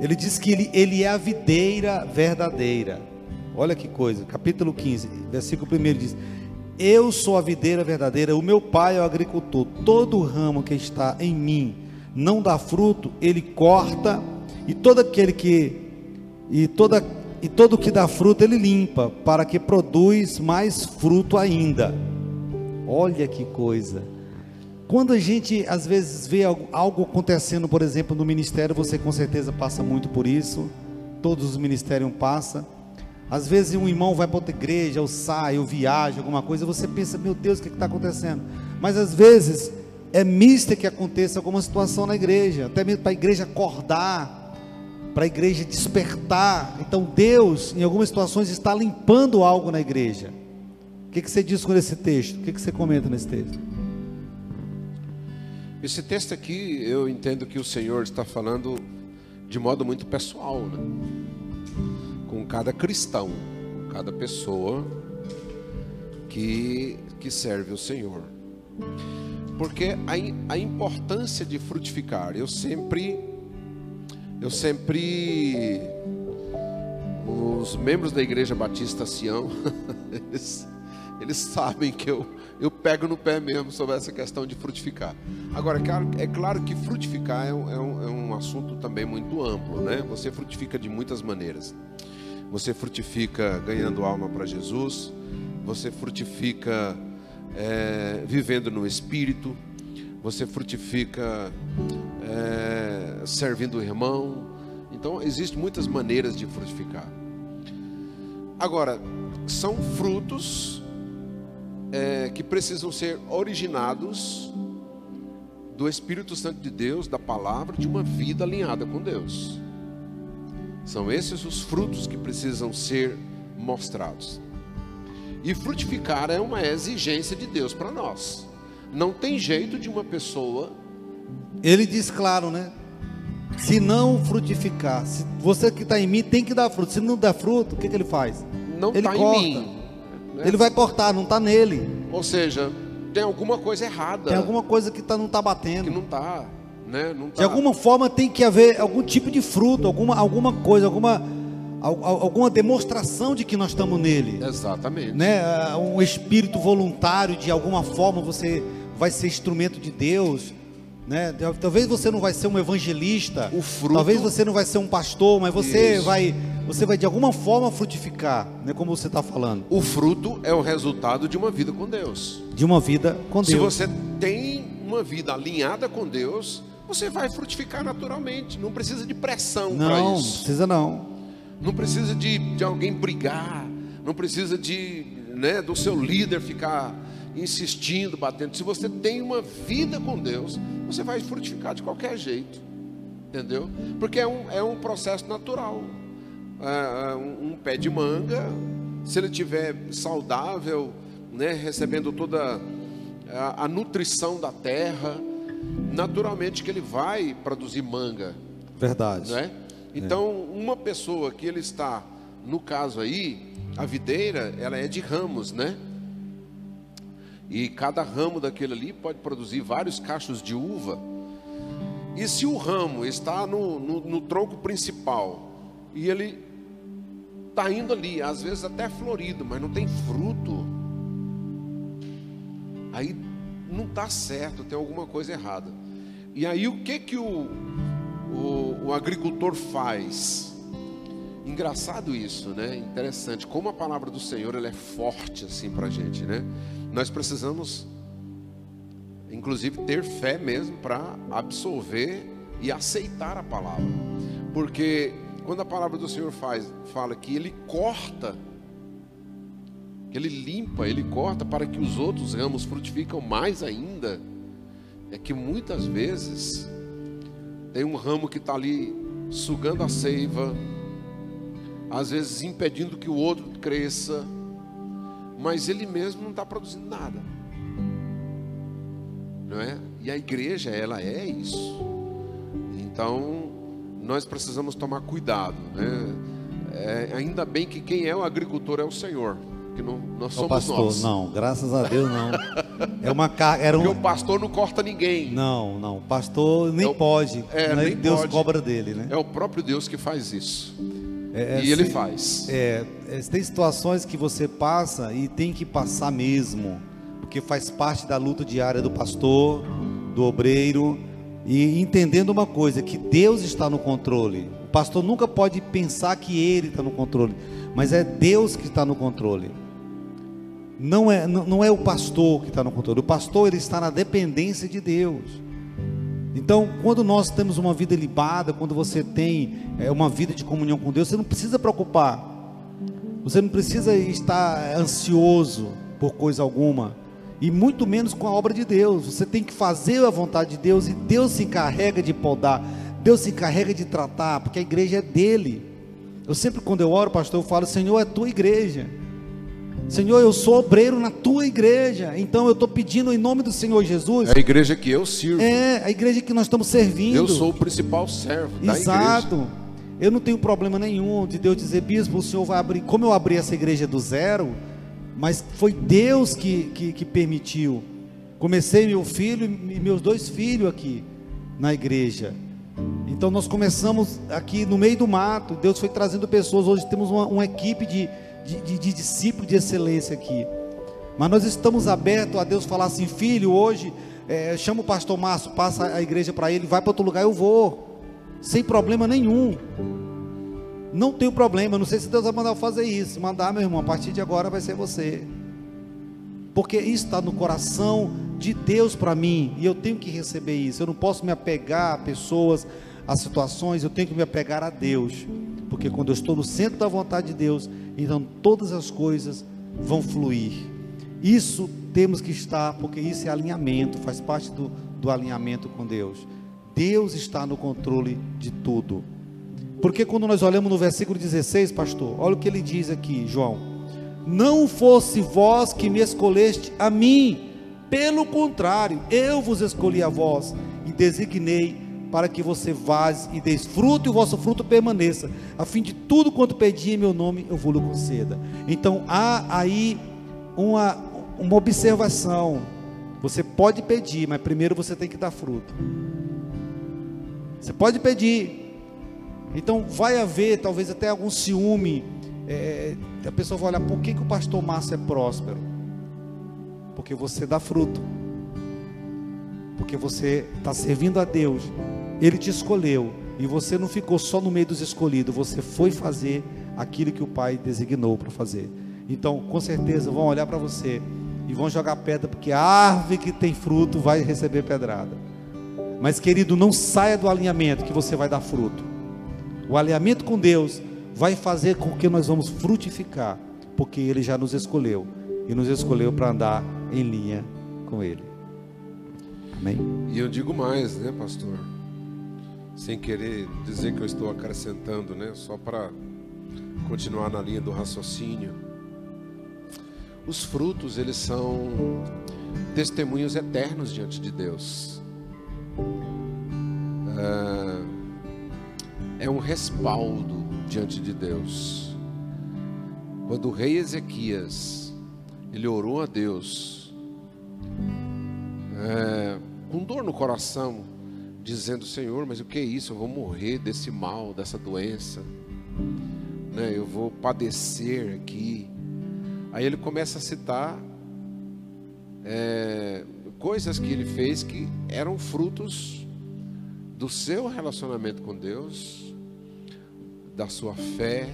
Ele diz que ele, ele é a videira verdadeira. Olha que coisa, capítulo 15, versículo 1 diz: Eu sou a videira verdadeira, o meu pai é o agricultor. Todo ramo que está em mim não dá fruto, ele corta, e todo aquele que e toda e todo que dá fruto ele limpa, para que produz mais fruto ainda. Olha que coisa. Quando a gente às vezes vê algo acontecendo, por exemplo, no ministério, você com certeza passa muito por isso. Todos os ministérios passam. Às vezes um irmão vai para outra igreja, ou sai, ou viaja, alguma coisa, você pensa, meu Deus, o que está acontecendo? Mas às vezes é mista que aconteça alguma situação na igreja, até mesmo para a igreja acordar, para a igreja despertar. Então Deus, em algumas situações, está limpando algo na igreja. O que, que você diz com esse texto? O que, que você comenta nesse texto? Esse texto aqui, eu entendo que o Senhor está falando de modo muito pessoal, né? Cada cristão, cada pessoa que, que serve o Senhor. Porque a, a importância de frutificar, eu sempre, eu sempre, os membros da Igreja Batista Sião, eles, eles sabem que eu, eu pego no pé mesmo sobre essa questão de frutificar. Agora, é claro, é claro que frutificar é um, é, um, é um assunto também muito amplo, né? Você frutifica de muitas maneiras. Você frutifica ganhando alma para Jesus, você frutifica é, vivendo no Espírito, você frutifica é, servindo o irmão. Então, existem muitas maneiras de frutificar. Agora, são frutos é, que precisam ser originados do Espírito Santo de Deus, da palavra, de uma vida alinhada com Deus. São esses os frutos que precisam ser mostrados. E frutificar é uma exigência de Deus para nós. Não tem jeito de uma pessoa. Ele diz claro, né? Se não frutificar, se você que está em mim tem que dar fruto. Se não der fruto, o que, que ele faz? Não está em mim. Né? Ele vai cortar, não está nele. Ou seja, tem alguma coisa errada. Tem alguma coisa que tá, não está batendo. Que não está. Né? Tá... De alguma forma tem que haver algum tipo de fruto, alguma, alguma coisa, alguma, alguma demonstração de que nós estamos nele. Exatamente. Né? Ah, um espírito voluntário, de alguma forma você vai ser instrumento de Deus. Né? Talvez você não vai ser um evangelista, fruto... talvez você não vai ser um pastor, mas você Isso. vai, você vai de alguma forma frutificar, né? Como você está falando. O fruto é o resultado de uma vida com Deus. De uma vida com Deus. Se você tem uma vida alinhada com Deus, você vai frutificar naturalmente. Não precisa de pressão para isso. Não, precisa não. Não precisa de, de alguém brigar. Não precisa de, né, do seu líder ficar insistindo, batendo. Se você tem uma vida com Deus, você vai frutificar de qualquer jeito. Entendeu? Porque é um, é um processo natural. É, é um, um pé de manga, se ele tiver saudável, né, recebendo toda a, a nutrição da terra, naturalmente que ele vai produzir manga. Verdade. Né? Então, é. uma pessoa que ele está, no caso aí, a videira, ela é de ramos, né? E cada ramo daquele ali pode produzir vários cachos de uva. E se o ramo está no, no, no tronco principal e ele está indo ali, às vezes até florido, mas não tem fruto, aí não está certo, tem alguma coisa errada. E aí o que que o, o, o agricultor faz? Engraçado isso, né? Interessante. Como a palavra do Senhor ela é forte assim para a gente, né? Nós precisamos, inclusive, ter fé mesmo para absorver e aceitar a palavra, porque quando a palavra do Senhor faz, fala que Ele corta ele limpa, ele corta para que os outros ramos frutificam mais ainda. É que muitas vezes tem um ramo que está ali sugando a seiva, às vezes impedindo que o outro cresça, mas ele mesmo não está produzindo nada, não é? E a igreja ela é isso. Então nós precisamos tomar cuidado, né? É, ainda bem que quem é o agricultor é o Senhor que não, nós somos pastor, nós. Não, graças a Deus não. É uma era um... Porque o pastor não corta ninguém. Não, não. O pastor nem é o... pode. É, nem Deus pode. cobra dele, né? É o próprio Deus que faz isso. É, é, e ele faz. É, é, tem situações que você passa e tem que passar mesmo, porque faz parte da luta diária do pastor, do obreiro, e entendendo uma coisa, que Deus está no controle. pastor nunca pode pensar que ele está no controle, mas é Deus que está no controle. Não é, não, não é o pastor que está no controle. O pastor ele está na dependência de Deus. Então, quando nós temos uma vida libada, quando você tem é, uma vida de comunhão com Deus, você não precisa preocupar. Você não precisa estar ansioso por coisa alguma. E muito menos com a obra de Deus. Você tem que fazer a vontade de Deus e Deus se encarrega de podar. Deus se encarrega de tratar, porque a igreja é dele. Eu sempre, quando eu oro, pastor, eu falo: Senhor, é tua igreja. Senhor, eu sou obreiro na tua igreja. Então eu estou pedindo em nome do Senhor Jesus. É a igreja que eu sirvo. É, a igreja que nós estamos servindo. Eu sou o principal servo da Exato. igreja. Eu não tenho problema nenhum de Deus dizer, bispo, o senhor vai abrir. Como eu abri essa igreja do zero, mas foi Deus que, que, que permitiu. Comecei meu filho e meus dois filhos aqui na igreja. Então nós começamos aqui no meio do mato. Deus foi trazendo pessoas. Hoje temos uma, uma equipe de de, de, de discípulo de excelência aqui. Mas nós estamos abertos a Deus falar assim, filho, hoje é, chama o pastor Márcio, passa a igreja para ele, vai para outro lugar, eu vou, sem problema nenhum. Não tenho problema, não sei se Deus vai mandar eu fazer isso. Mandar, meu irmão, a partir de agora vai ser você. Porque isso está no coração de Deus para mim, e eu tenho que receber isso. Eu não posso me apegar a pessoas, a situações, eu tenho que me apegar a Deus. Porque quando eu estou no centro da vontade de Deus, então todas as coisas vão fluir. Isso temos que estar, porque isso é alinhamento, faz parte do, do alinhamento com Deus. Deus está no controle de tudo. Porque quando nós olhamos no versículo 16, pastor, olha o que ele diz aqui, João: Não fosse vós que me escolheste a mim, pelo contrário, eu vos escolhi a vós e designei para que você vaze e desfrute e o vosso fruto permaneça, a fim de tudo quanto pedir em meu nome eu vou lhe conceda. Então há aí uma, uma observação. Você pode pedir, mas primeiro você tem que dar fruto. Você pode pedir. Então vai haver talvez até algum ciúme. É, a pessoa vai olhar, por que, que o pastor Márcio é próspero? Porque você dá fruto. Porque você está servindo a Deus ele te escolheu e você não ficou só no meio dos escolhidos, você foi fazer aquilo que o Pai designou para fazer. Então, com certeza, vão olhar para você e vão jogar pedra, porque a árvore que tem fruto vai receber pedrada. Mas, querido, não saia do alinhamento que você vai dar fruto. O alinhamento com Deus vai fazer com que nós vamos frutificar, porque Ele já nos escolheu e nos escolheu para andar em linha com Ele. Amém? E eu digo mais, né, pastor? Sem querer dizer que eu estou acrescentando, né? Só para continuar na linha do raciocínio. Os frutos, eles são testemunhos eternos diante de Deus. É, é um respaldo diante de Deus. Quando o rei Ezequias ele orou a Deus é, com dor no coração, dizendo: Senhor, mas o que é isso? Eu vou morrer desse mal, dessa doença, né? eu vou padecer aqui. Aí ele começa a citar é, coisas que ele fez que eram frutos do seu relacionamento com Deus, da sua fé.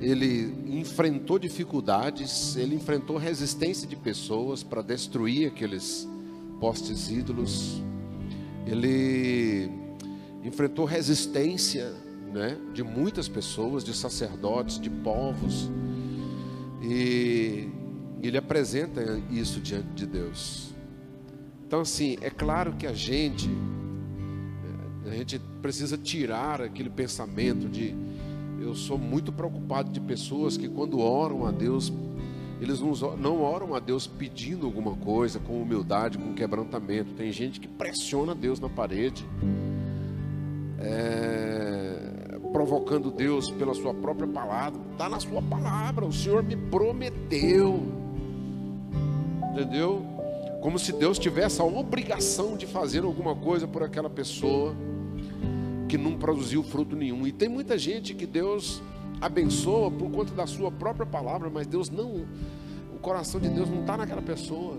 Ele enfrentou dificuldades, ele enfrentou resistência de pessoas para destruir aqueles postes ídolos ele enfrentou resistência né, de muitas pessoas, de sacerdotes, de povos, e ele apresenta isso diante de Deus. Então, assim, é claro que a gente, a gente precisa tirar aquele pensamento de eu sou muito preocupado de pessoas que quando oram a Deus eles não oram a Deus pedindo alguma coisa, com humildade, com quebrantamento. Tem gente que pressiona Deus na parede, é, provocando Deus pela sua própria palavra. Está na sua palavra, o Senhor me prometeu. Entendeu? Como se Deus tivesse a obrigação de fazer alguma coisa por aquela pessoa que não produziu fruto nenhum. E tem muita gente que Deus abençoa por conta da sua própria palavra, mas Deus não, o coração de Deus não está naquela pessoa.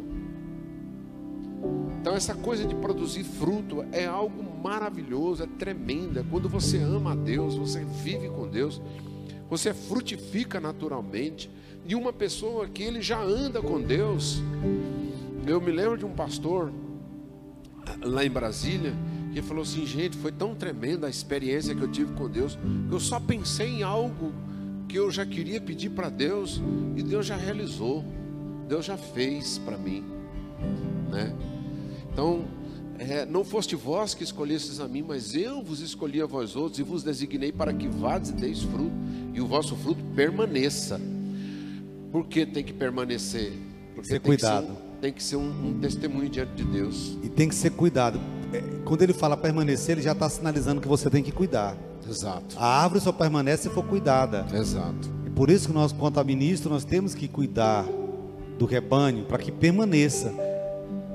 Então essa coisa de produzir fruto é algo maravilhoso, é tremendo. É quando você ama a Deus, você vive com Deus, você frutifica naturalmente. E uma pessoa que ele já anda com Deus. Eu me lembro de um pastor lá em Brasília, que falou assim, gente, foi tão tremenda a experiência que eu tive com Deus, que eu só pensei em algo que eu já queria pedir para Deus e Deus já realizou. Deus já fez para mim, né? Então, é, não foste vós que escolhestes a mim, mas eu vos escolhi a vós outros e vos designei para que vades e deis fruto, e o vosso fruto permaneça. Por que tem que permanecer? Porque ser tem cuidado. Que ser um, tem que ser um, um, testemunho diante de Deus. E tem que ser cuidado. É, quando ele fala permanecer, ele já está sinalizando que você tem que cuidar. Exato. A árvore só permanece se for cuidada. Exato. E por isso que nós, quanto a ministro, nós temos que cuidar do rebanho para que permaneça.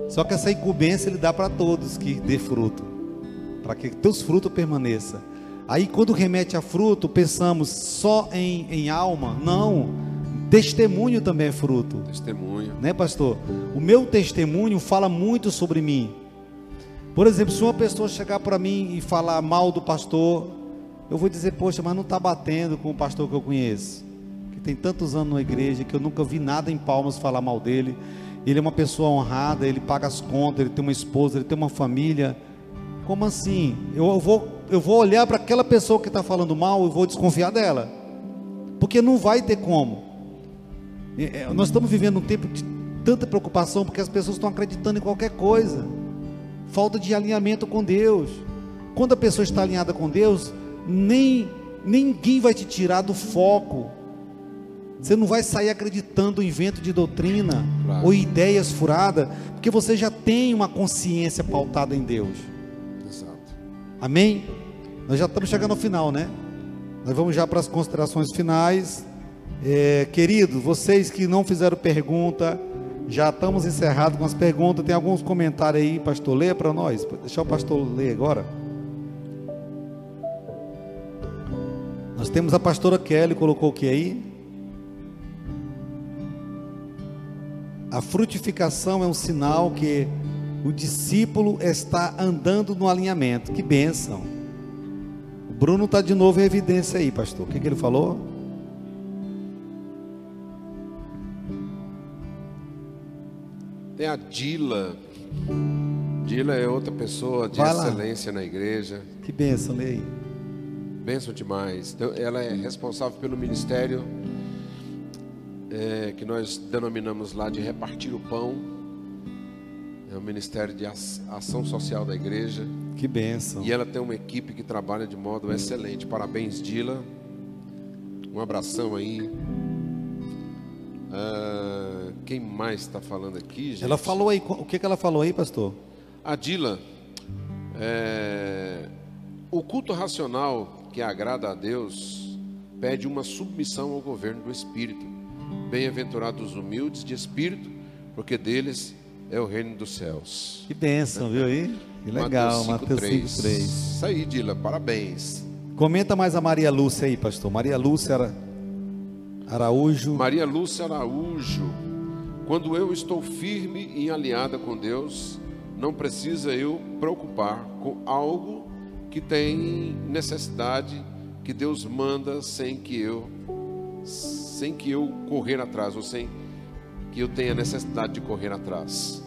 Só que essa incumbência ele dá para todos que dê fruto, para que teus frutos permaneçam. Aí quando remete a fruto, pensamos só em, em alma? Não. Testemunho também é fruto. Testemunho. Né, pastor? O meu testemunho fala muito sobre mim. Por exemplo, se uma pessoa chegar para mim e falar mal do pastor, eu vou dizer, poxa, mas não está batendo com o pastor que eu conheço. Que tem tantos anos na igreja que eu nunca vi nada em Palmas falar mal dele ele é uma pessoa honrada, ele paga as contas, ele tem uma esposa, ele tem uma família. Como assim? Eu vou, eu vou olhar para aquela pessoa que está falando mal e vou desconfiar dela, porque não vai ter como. É, nós estamos vivendo um tempo de tanta preocupação porque as pessoas estão acreditando em qualquer coisa, falta de alinhamento com Deus. Quando a pessoa está alinhada com Deus, nem ninguém vai te tirar do foco você não vai sair acreditando em vento de doutrina claro. ou ideias furadas, porque você já tem uma consciência pautada em Deus. Exato. Amém? Nós já estamos chegando ao final, né? Nós vamos já para as considerações finais. É, queridos, vocês que não fizeram pergunta, já estamos encerrados com as perguntas. Tem alguns comentários aí, pastor, leia para nós. Deixa o pastor ler agora. Nós temos a pastora Kelly, colocou o que aí? A frutificação é um sinal que o discípulo está andando no alinhamento. Que bênção. O Bruno está de novo em evidência aí, pastor. O que, que ele falou? Tem a Dila. Dila é outra pessoa de Vai excelência lá. na igreja. Que bênção, Lei. Bênção demais. Então, ela é responsável pelo ministério é, que nós denominamos lá de repartir o pão. É o Ministério de Ação Social da Igreja. Que benção. E ela tem uma equipe que trabalha de modo excelente. Parabéns, Dila. Um abração aí. Ah, quem mais está falando aqui, gente? Ela falou aí, o que, que ela falou aí, pastor? A Dila, é, o culto racional que agrada a Deus pede uma submissão ao governo do Espírito. Bem-aventurados os humildes de espírito, porque deles é o reino dos céus. Que bênção, viu aí? Que legal, Mateus 5,3. Isso aí, Dila, parabéns. Comenta mais a Maria Lúcia aí, pastor. Maria Lúcia Araújo. Maria Lúcia Araújo. Quando eu estou firme e alinhada com Deus, não precisa eu preocupar com algo que tem necessidade que Deus manda sem que eu sem que eu correr atrás, ou sem que eu tenha necessidade de correr atrás.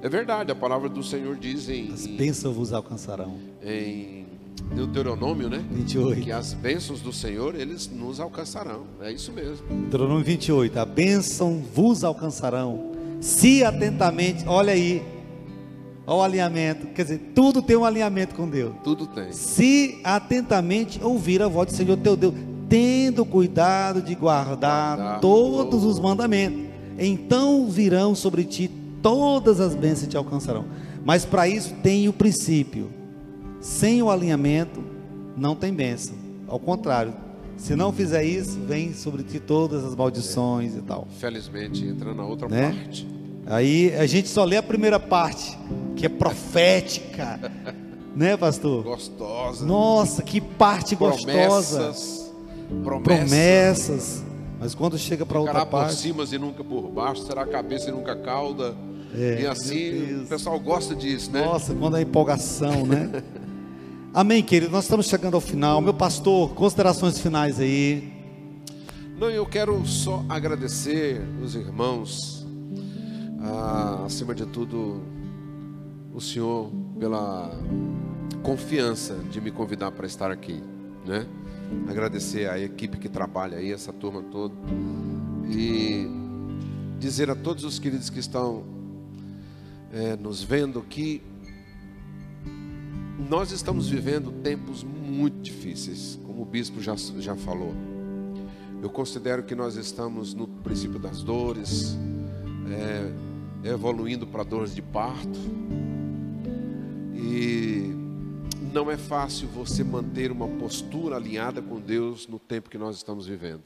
É verdade, a palavra do Senhor diz em. As bênçãos vos alcançarão. Em Deuteronômio, né? 28. Que as bênçãos do Senhor, eles nos alcançarão. É isso mesmo. Deuteronômio 28. A bênção vos alcançarão. Se atentamente, olha aí. Olha o alinhamento. Quer dizer, tudo tem um alinhamento com Deus. Tudo tem. Se atentamente ouvir a voz do Senhor teu Deus tendo cuidado de guardar todos os mandamentos, então virão sobre ti todas as bênçãos te alcançarão. Mas para isso tem o princípio. Sem o alinhamento não tem bênção. Ao contrário, se não fizer isso, vem sobre ti todas as maldições é. e tal. Felizmente entra na outra né? parte. Aí a gente só lê a primeira parte, que é profética. né, pastor? Gostosa. Nossa, que parte gostosa promessas. promessas. Mas quando chega para outra parte, por cima e nunca por baixo, será cabeça e nunca cauda. e assim o pessoal gosta disso, né? Nossa, quando a empolgação, né? Amém, querido. Nós estamos chegando ao final. Meu pastor, considerações finais aí. Não, eu quero só agradecer os irmãos, ah, acima de tudo, o Senhor pela confiança de me convidar para estar aqui, né? Agradecer a equipe que trabalha aí, essa turma toda, e dizer a todos os queridos que estão é, nos vendo que nós estamos vivendo tempos muito difíceis, como o bispo já, já falou. Eu considero que nós estamos no princípio das dores, é, evoluindo para dores de parto, e não é fácil você manter uma postura alinhada com Deus no tempo que nós estamos vivendo.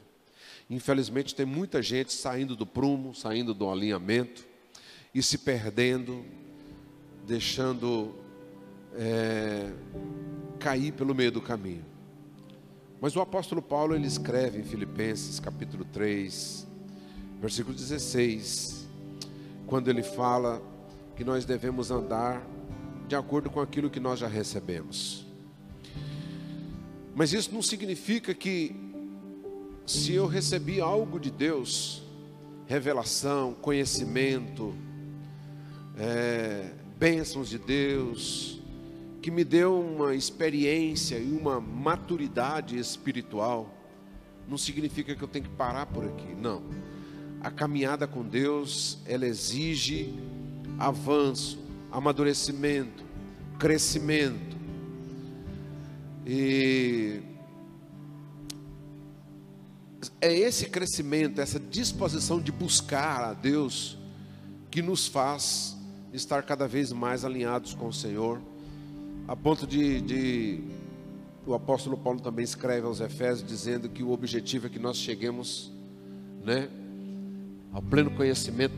Infelizmente, tem muita gente saindo do prumo, saindo do alinhamento e se perdendo, deixando é, cair pelo meio do caminho. Mas o apóstolo Paulo ele escreve em Filipenses capítulo 3, versículo 16, quando ele fala que nós devemos andar de acordo com aquilo que nós já recebemos. Mas isso não significa que se eu recebi algo de Deus, revelação, conhecimento, é, bênçãos de Deus, que me deu uma experiência e uma maturidade espiritual, não significa que eu tenho que parar por aqui. Não. A caminhada com Deus, ela exige avanço, amadurecimento, crescimento. E é esse crescimento, essa disposição de buscar a Deus que nos faz estar cada vez mais alinhados com o Senhor a ponto de, de, o apóstolo Paulo também escreve aos Efésios dizendo que o objetivo é que nós cheguemos, né, ao pleno conhecimento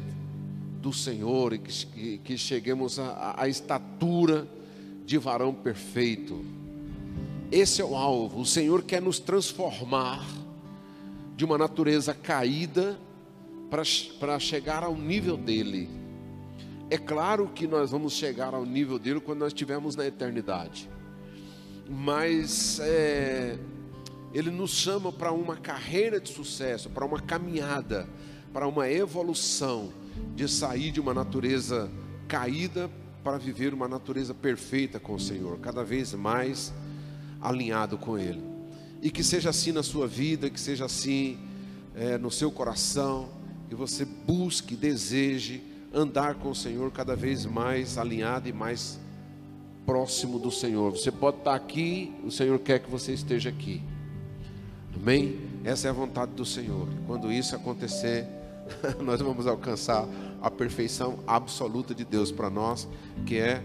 do Senhor e que, que, que cheguemos à estatura de varão perfeito. Esse é o alvo. O Senhor quer nos transformar de uma natureza caída para chegar ao nível dele. É claro que nós vamos chegar ao nível dele quando nós estivermos na eternidade, mas é, ele nos chama para uma carreira de sucesso, para uma caminhada, para uma evolução, de sair de uma natureza caída para viver uma natureza perfeita com o Senhor, cada vez mais alinhado com Ele. E que seja assim na sua vida, que seja assim é, no seu coração, que você busque, deseje andar com o Senhor cada vez mais alinhado e mais próximo do Senhor. Você pode estar aqui, o Senhor quer que você esteja aqui. Amém? Essa é a vontade do Senhor. Quando isso acontecer, nós vamos alcançar a perfeição absoluta de Deus para nós, que é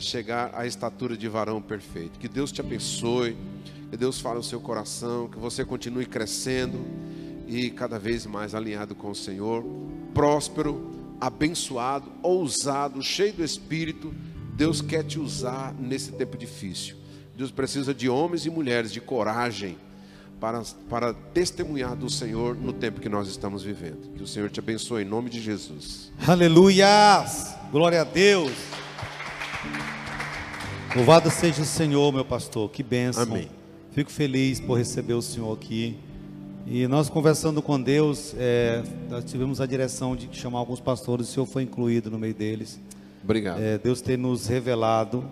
chegar à estatura de varão perfeito. Que Deus te abençoe, que Deus fale o seu coração, que você continue crescendo e cada vez mais alinhado com o Senhor, próspero abençoado, ousado, cheio do Espírito, Deus quer te usar nesse tempo difícil. Deus precisa de homens e mulheres de coragem para, para testemunhar do Senhor no tempo que nós estamos vivendo. Que o Senhor te abençoe em nome de Jesus. Aleluia! Glória a Deus! Louvado seja o Senhor, meu pastor. Que bênção. Amém. Fico feliz por receber o Senhor aqui. E nós conversando com Deus, é, nós tivemos a direção de chamar alguns pastores, o Senhor foi incluído no meio deles. Obrigado. É, Deus tem nos revelado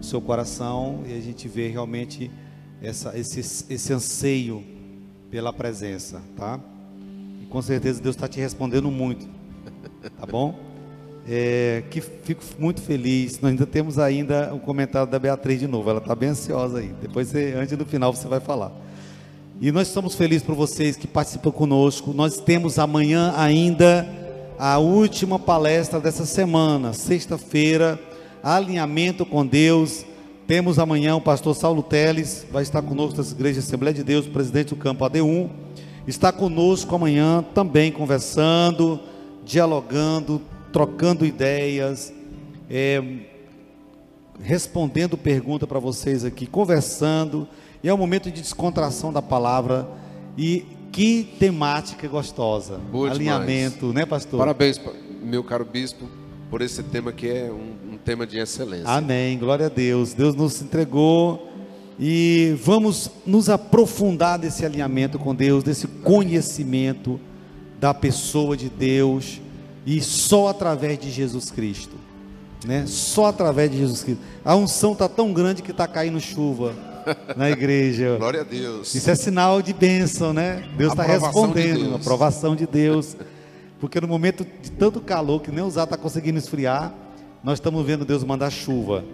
o seu coração e a gente vê realmente essa, esse, esse anseio pela presença, tá? E com certeza Deus está te respondendo muito, tá bom? É, que fico muito feliz. Nós ainda temos ainda um comentário da Beatriz de novo. Ela está bem ansiosa aí. Depois, você, antes do final, você vai falar. E nós estamos felizes por vocês que participam conosco. Nós temos amanhã ainda a última palestra dessa semana, sexta-feira, alinhamento com Deus. Temos amanhã o pastor Saulo Teles, vai estar conosco da Igreja Assembleia de Deus, presidente do campo AD1. Está conosco amanhã também conversando, dialogando, trocando ideias, é, respondendo pergunta para vocês aqui, conversando. E é um momento de descontração da palavra. E que temática gostosa. Boa Alinhamento, demais. né, pastor? Parabéns, meu caro bispo. por esse tema que é um, um tema de excelência. Amém. Glória a Deus. Deus nos entregou e vamos nos aprofundar desse alinhamento com Deus, desse conhecimento da pessoa de Deus e só através de Jesus Cristo, né? Só através de Jesus Cristo. A unção está tão grande que está caindo chuva na igreja. Glória a Deus. Isso é sinal de bênção, né? Deus está Aprovação de respondendo, Deus. aprovação de Deus. Porque no momento de tanto calor que nem usar está conseguindo esfriar, nós estamos vendo Deus mandar chuva.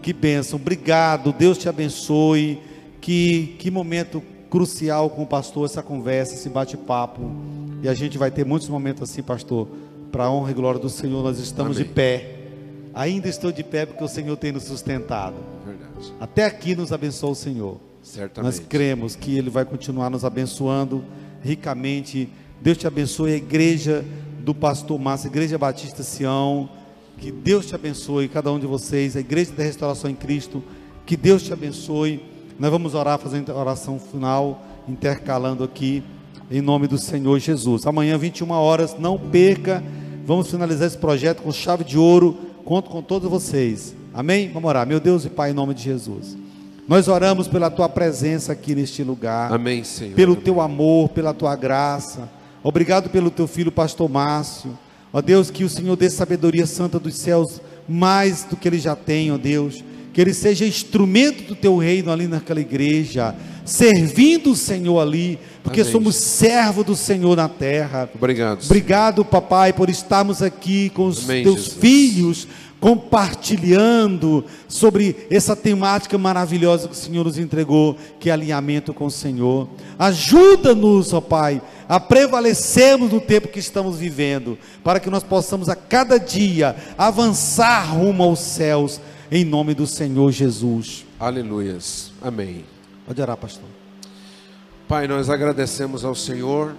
Que bênção, obrigado, Deus te abençoe. Que, que momento crucial com o pastor, essa conversa, esse bate-papo. E a gente vai ter muitos momentos assim, pastor, para a honra e glória do Senhor. Nós estamos Amém. de pé. Ainda estou de pé porque o Senhor tem nos sustentado. Verdade. Até aqui nos abençoa o Senhor. Nós Certamente. cremos que Ele vai continuar nos abençoando ricamente. Deus te abençoe, a igreja do Pastor Márcio, a Igreja Batista Sião. Que Deus te abençoe, cada um de vocês, a Igreja da Restauração em Cristo. Que Deus te abençoe. Nós vamos orar, fazendo a oração final, intercalando aqui, em nome do Senhor Jesus. Amanhã, 21 horas, não perca. Vamos finalizar esse projeto com chave de ouro. Conto com todos vocês. Amém? Vamos orar. Meu Deus e Pai, em nome de Jesus. Nós oramos pela tua presença aqui neste lugar Amém, Senhor. pelo teu amor, pela tua graça. Obrigado pelo teu filho, pastor Márcio. Ó Deus, que o Senhor dê sabedoria santa dos céus mais do que ele já tem, ó Deus. Que ele seja instrumento do teu reino ali naquela igreja, servindo o Senhor ali, porque Amém. somos servo do Senhor na terra. Obrigado. Senhor. Obrigado, papai, por estarmos aqui com os Amém, teus Jesus. filhos, compartilhando sobre essa temática maravilhosa que o Senhor nos entregou, que é alinhamento com o Senhor. Ajuda-nos, ó Pai, a prevalecermos no tempo que estamos vivendo, para que nós possamos a cada dia avançar rumo aos céus, em nome do Senhor Jesus. Aleluias. Amém. Pode orar, pastor. Pai, nós agradecemos ao Senhor,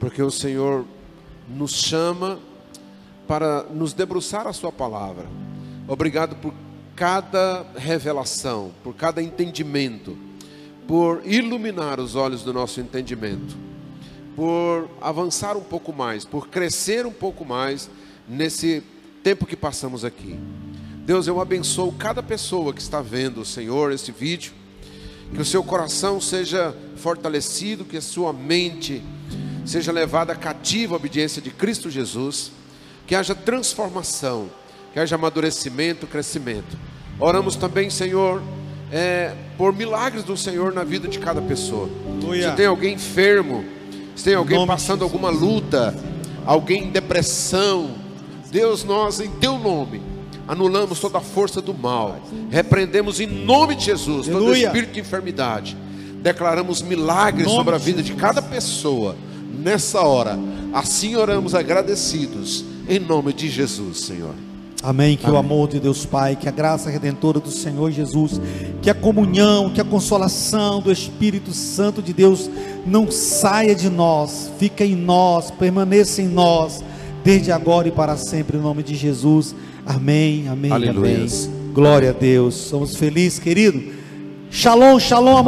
porque o Senhor nos chama para nos debruçar a Sua palavra. Obrigado por cada revelação, por cada entendimento, por iluminar os olhos do nosso entendimento, por avançar um pouco mais, por crescer um pouco mais nesse tempo que passamos aqui. Deus, eu abençoo cada pessoa que está vendo, Senhor, esse vídeo que o seu coração seja fortalecido, que a sua mente seja levada cativa à obediência de Cristo Jesus, que haja transformação, que haja amadurecimento, crescimento. Oramos também, Senhor, é, por milagres do Senhor na vida de cada pessoa. Se tem alguém enfermo, se tem alguém passando alguma luta, alguém em depressão, Deus, nós em Teu nome anulamos toda a força do mal, repreendemos em nome de Jesus todo Aleluia. espírito de enfermidade, declaramos milagres Nome sobre a de vida de cada pessoa nessa hora. Assim oramos agradecidos em nome de Jesus, Senhor. Amém. Que o Amém. amor de Deus Pai, que a graça redentora do Senhor Jesus, que a comunhão, que a consolação do Espírito Santo de Deus não saia de nós, fica em nós, permaneça em nós, desde agora e para sempre, em nome de Jesus. Amém, amém, Aleluias. amém. Glória a Deus. Somos felizes, querido. Shalom, shalom.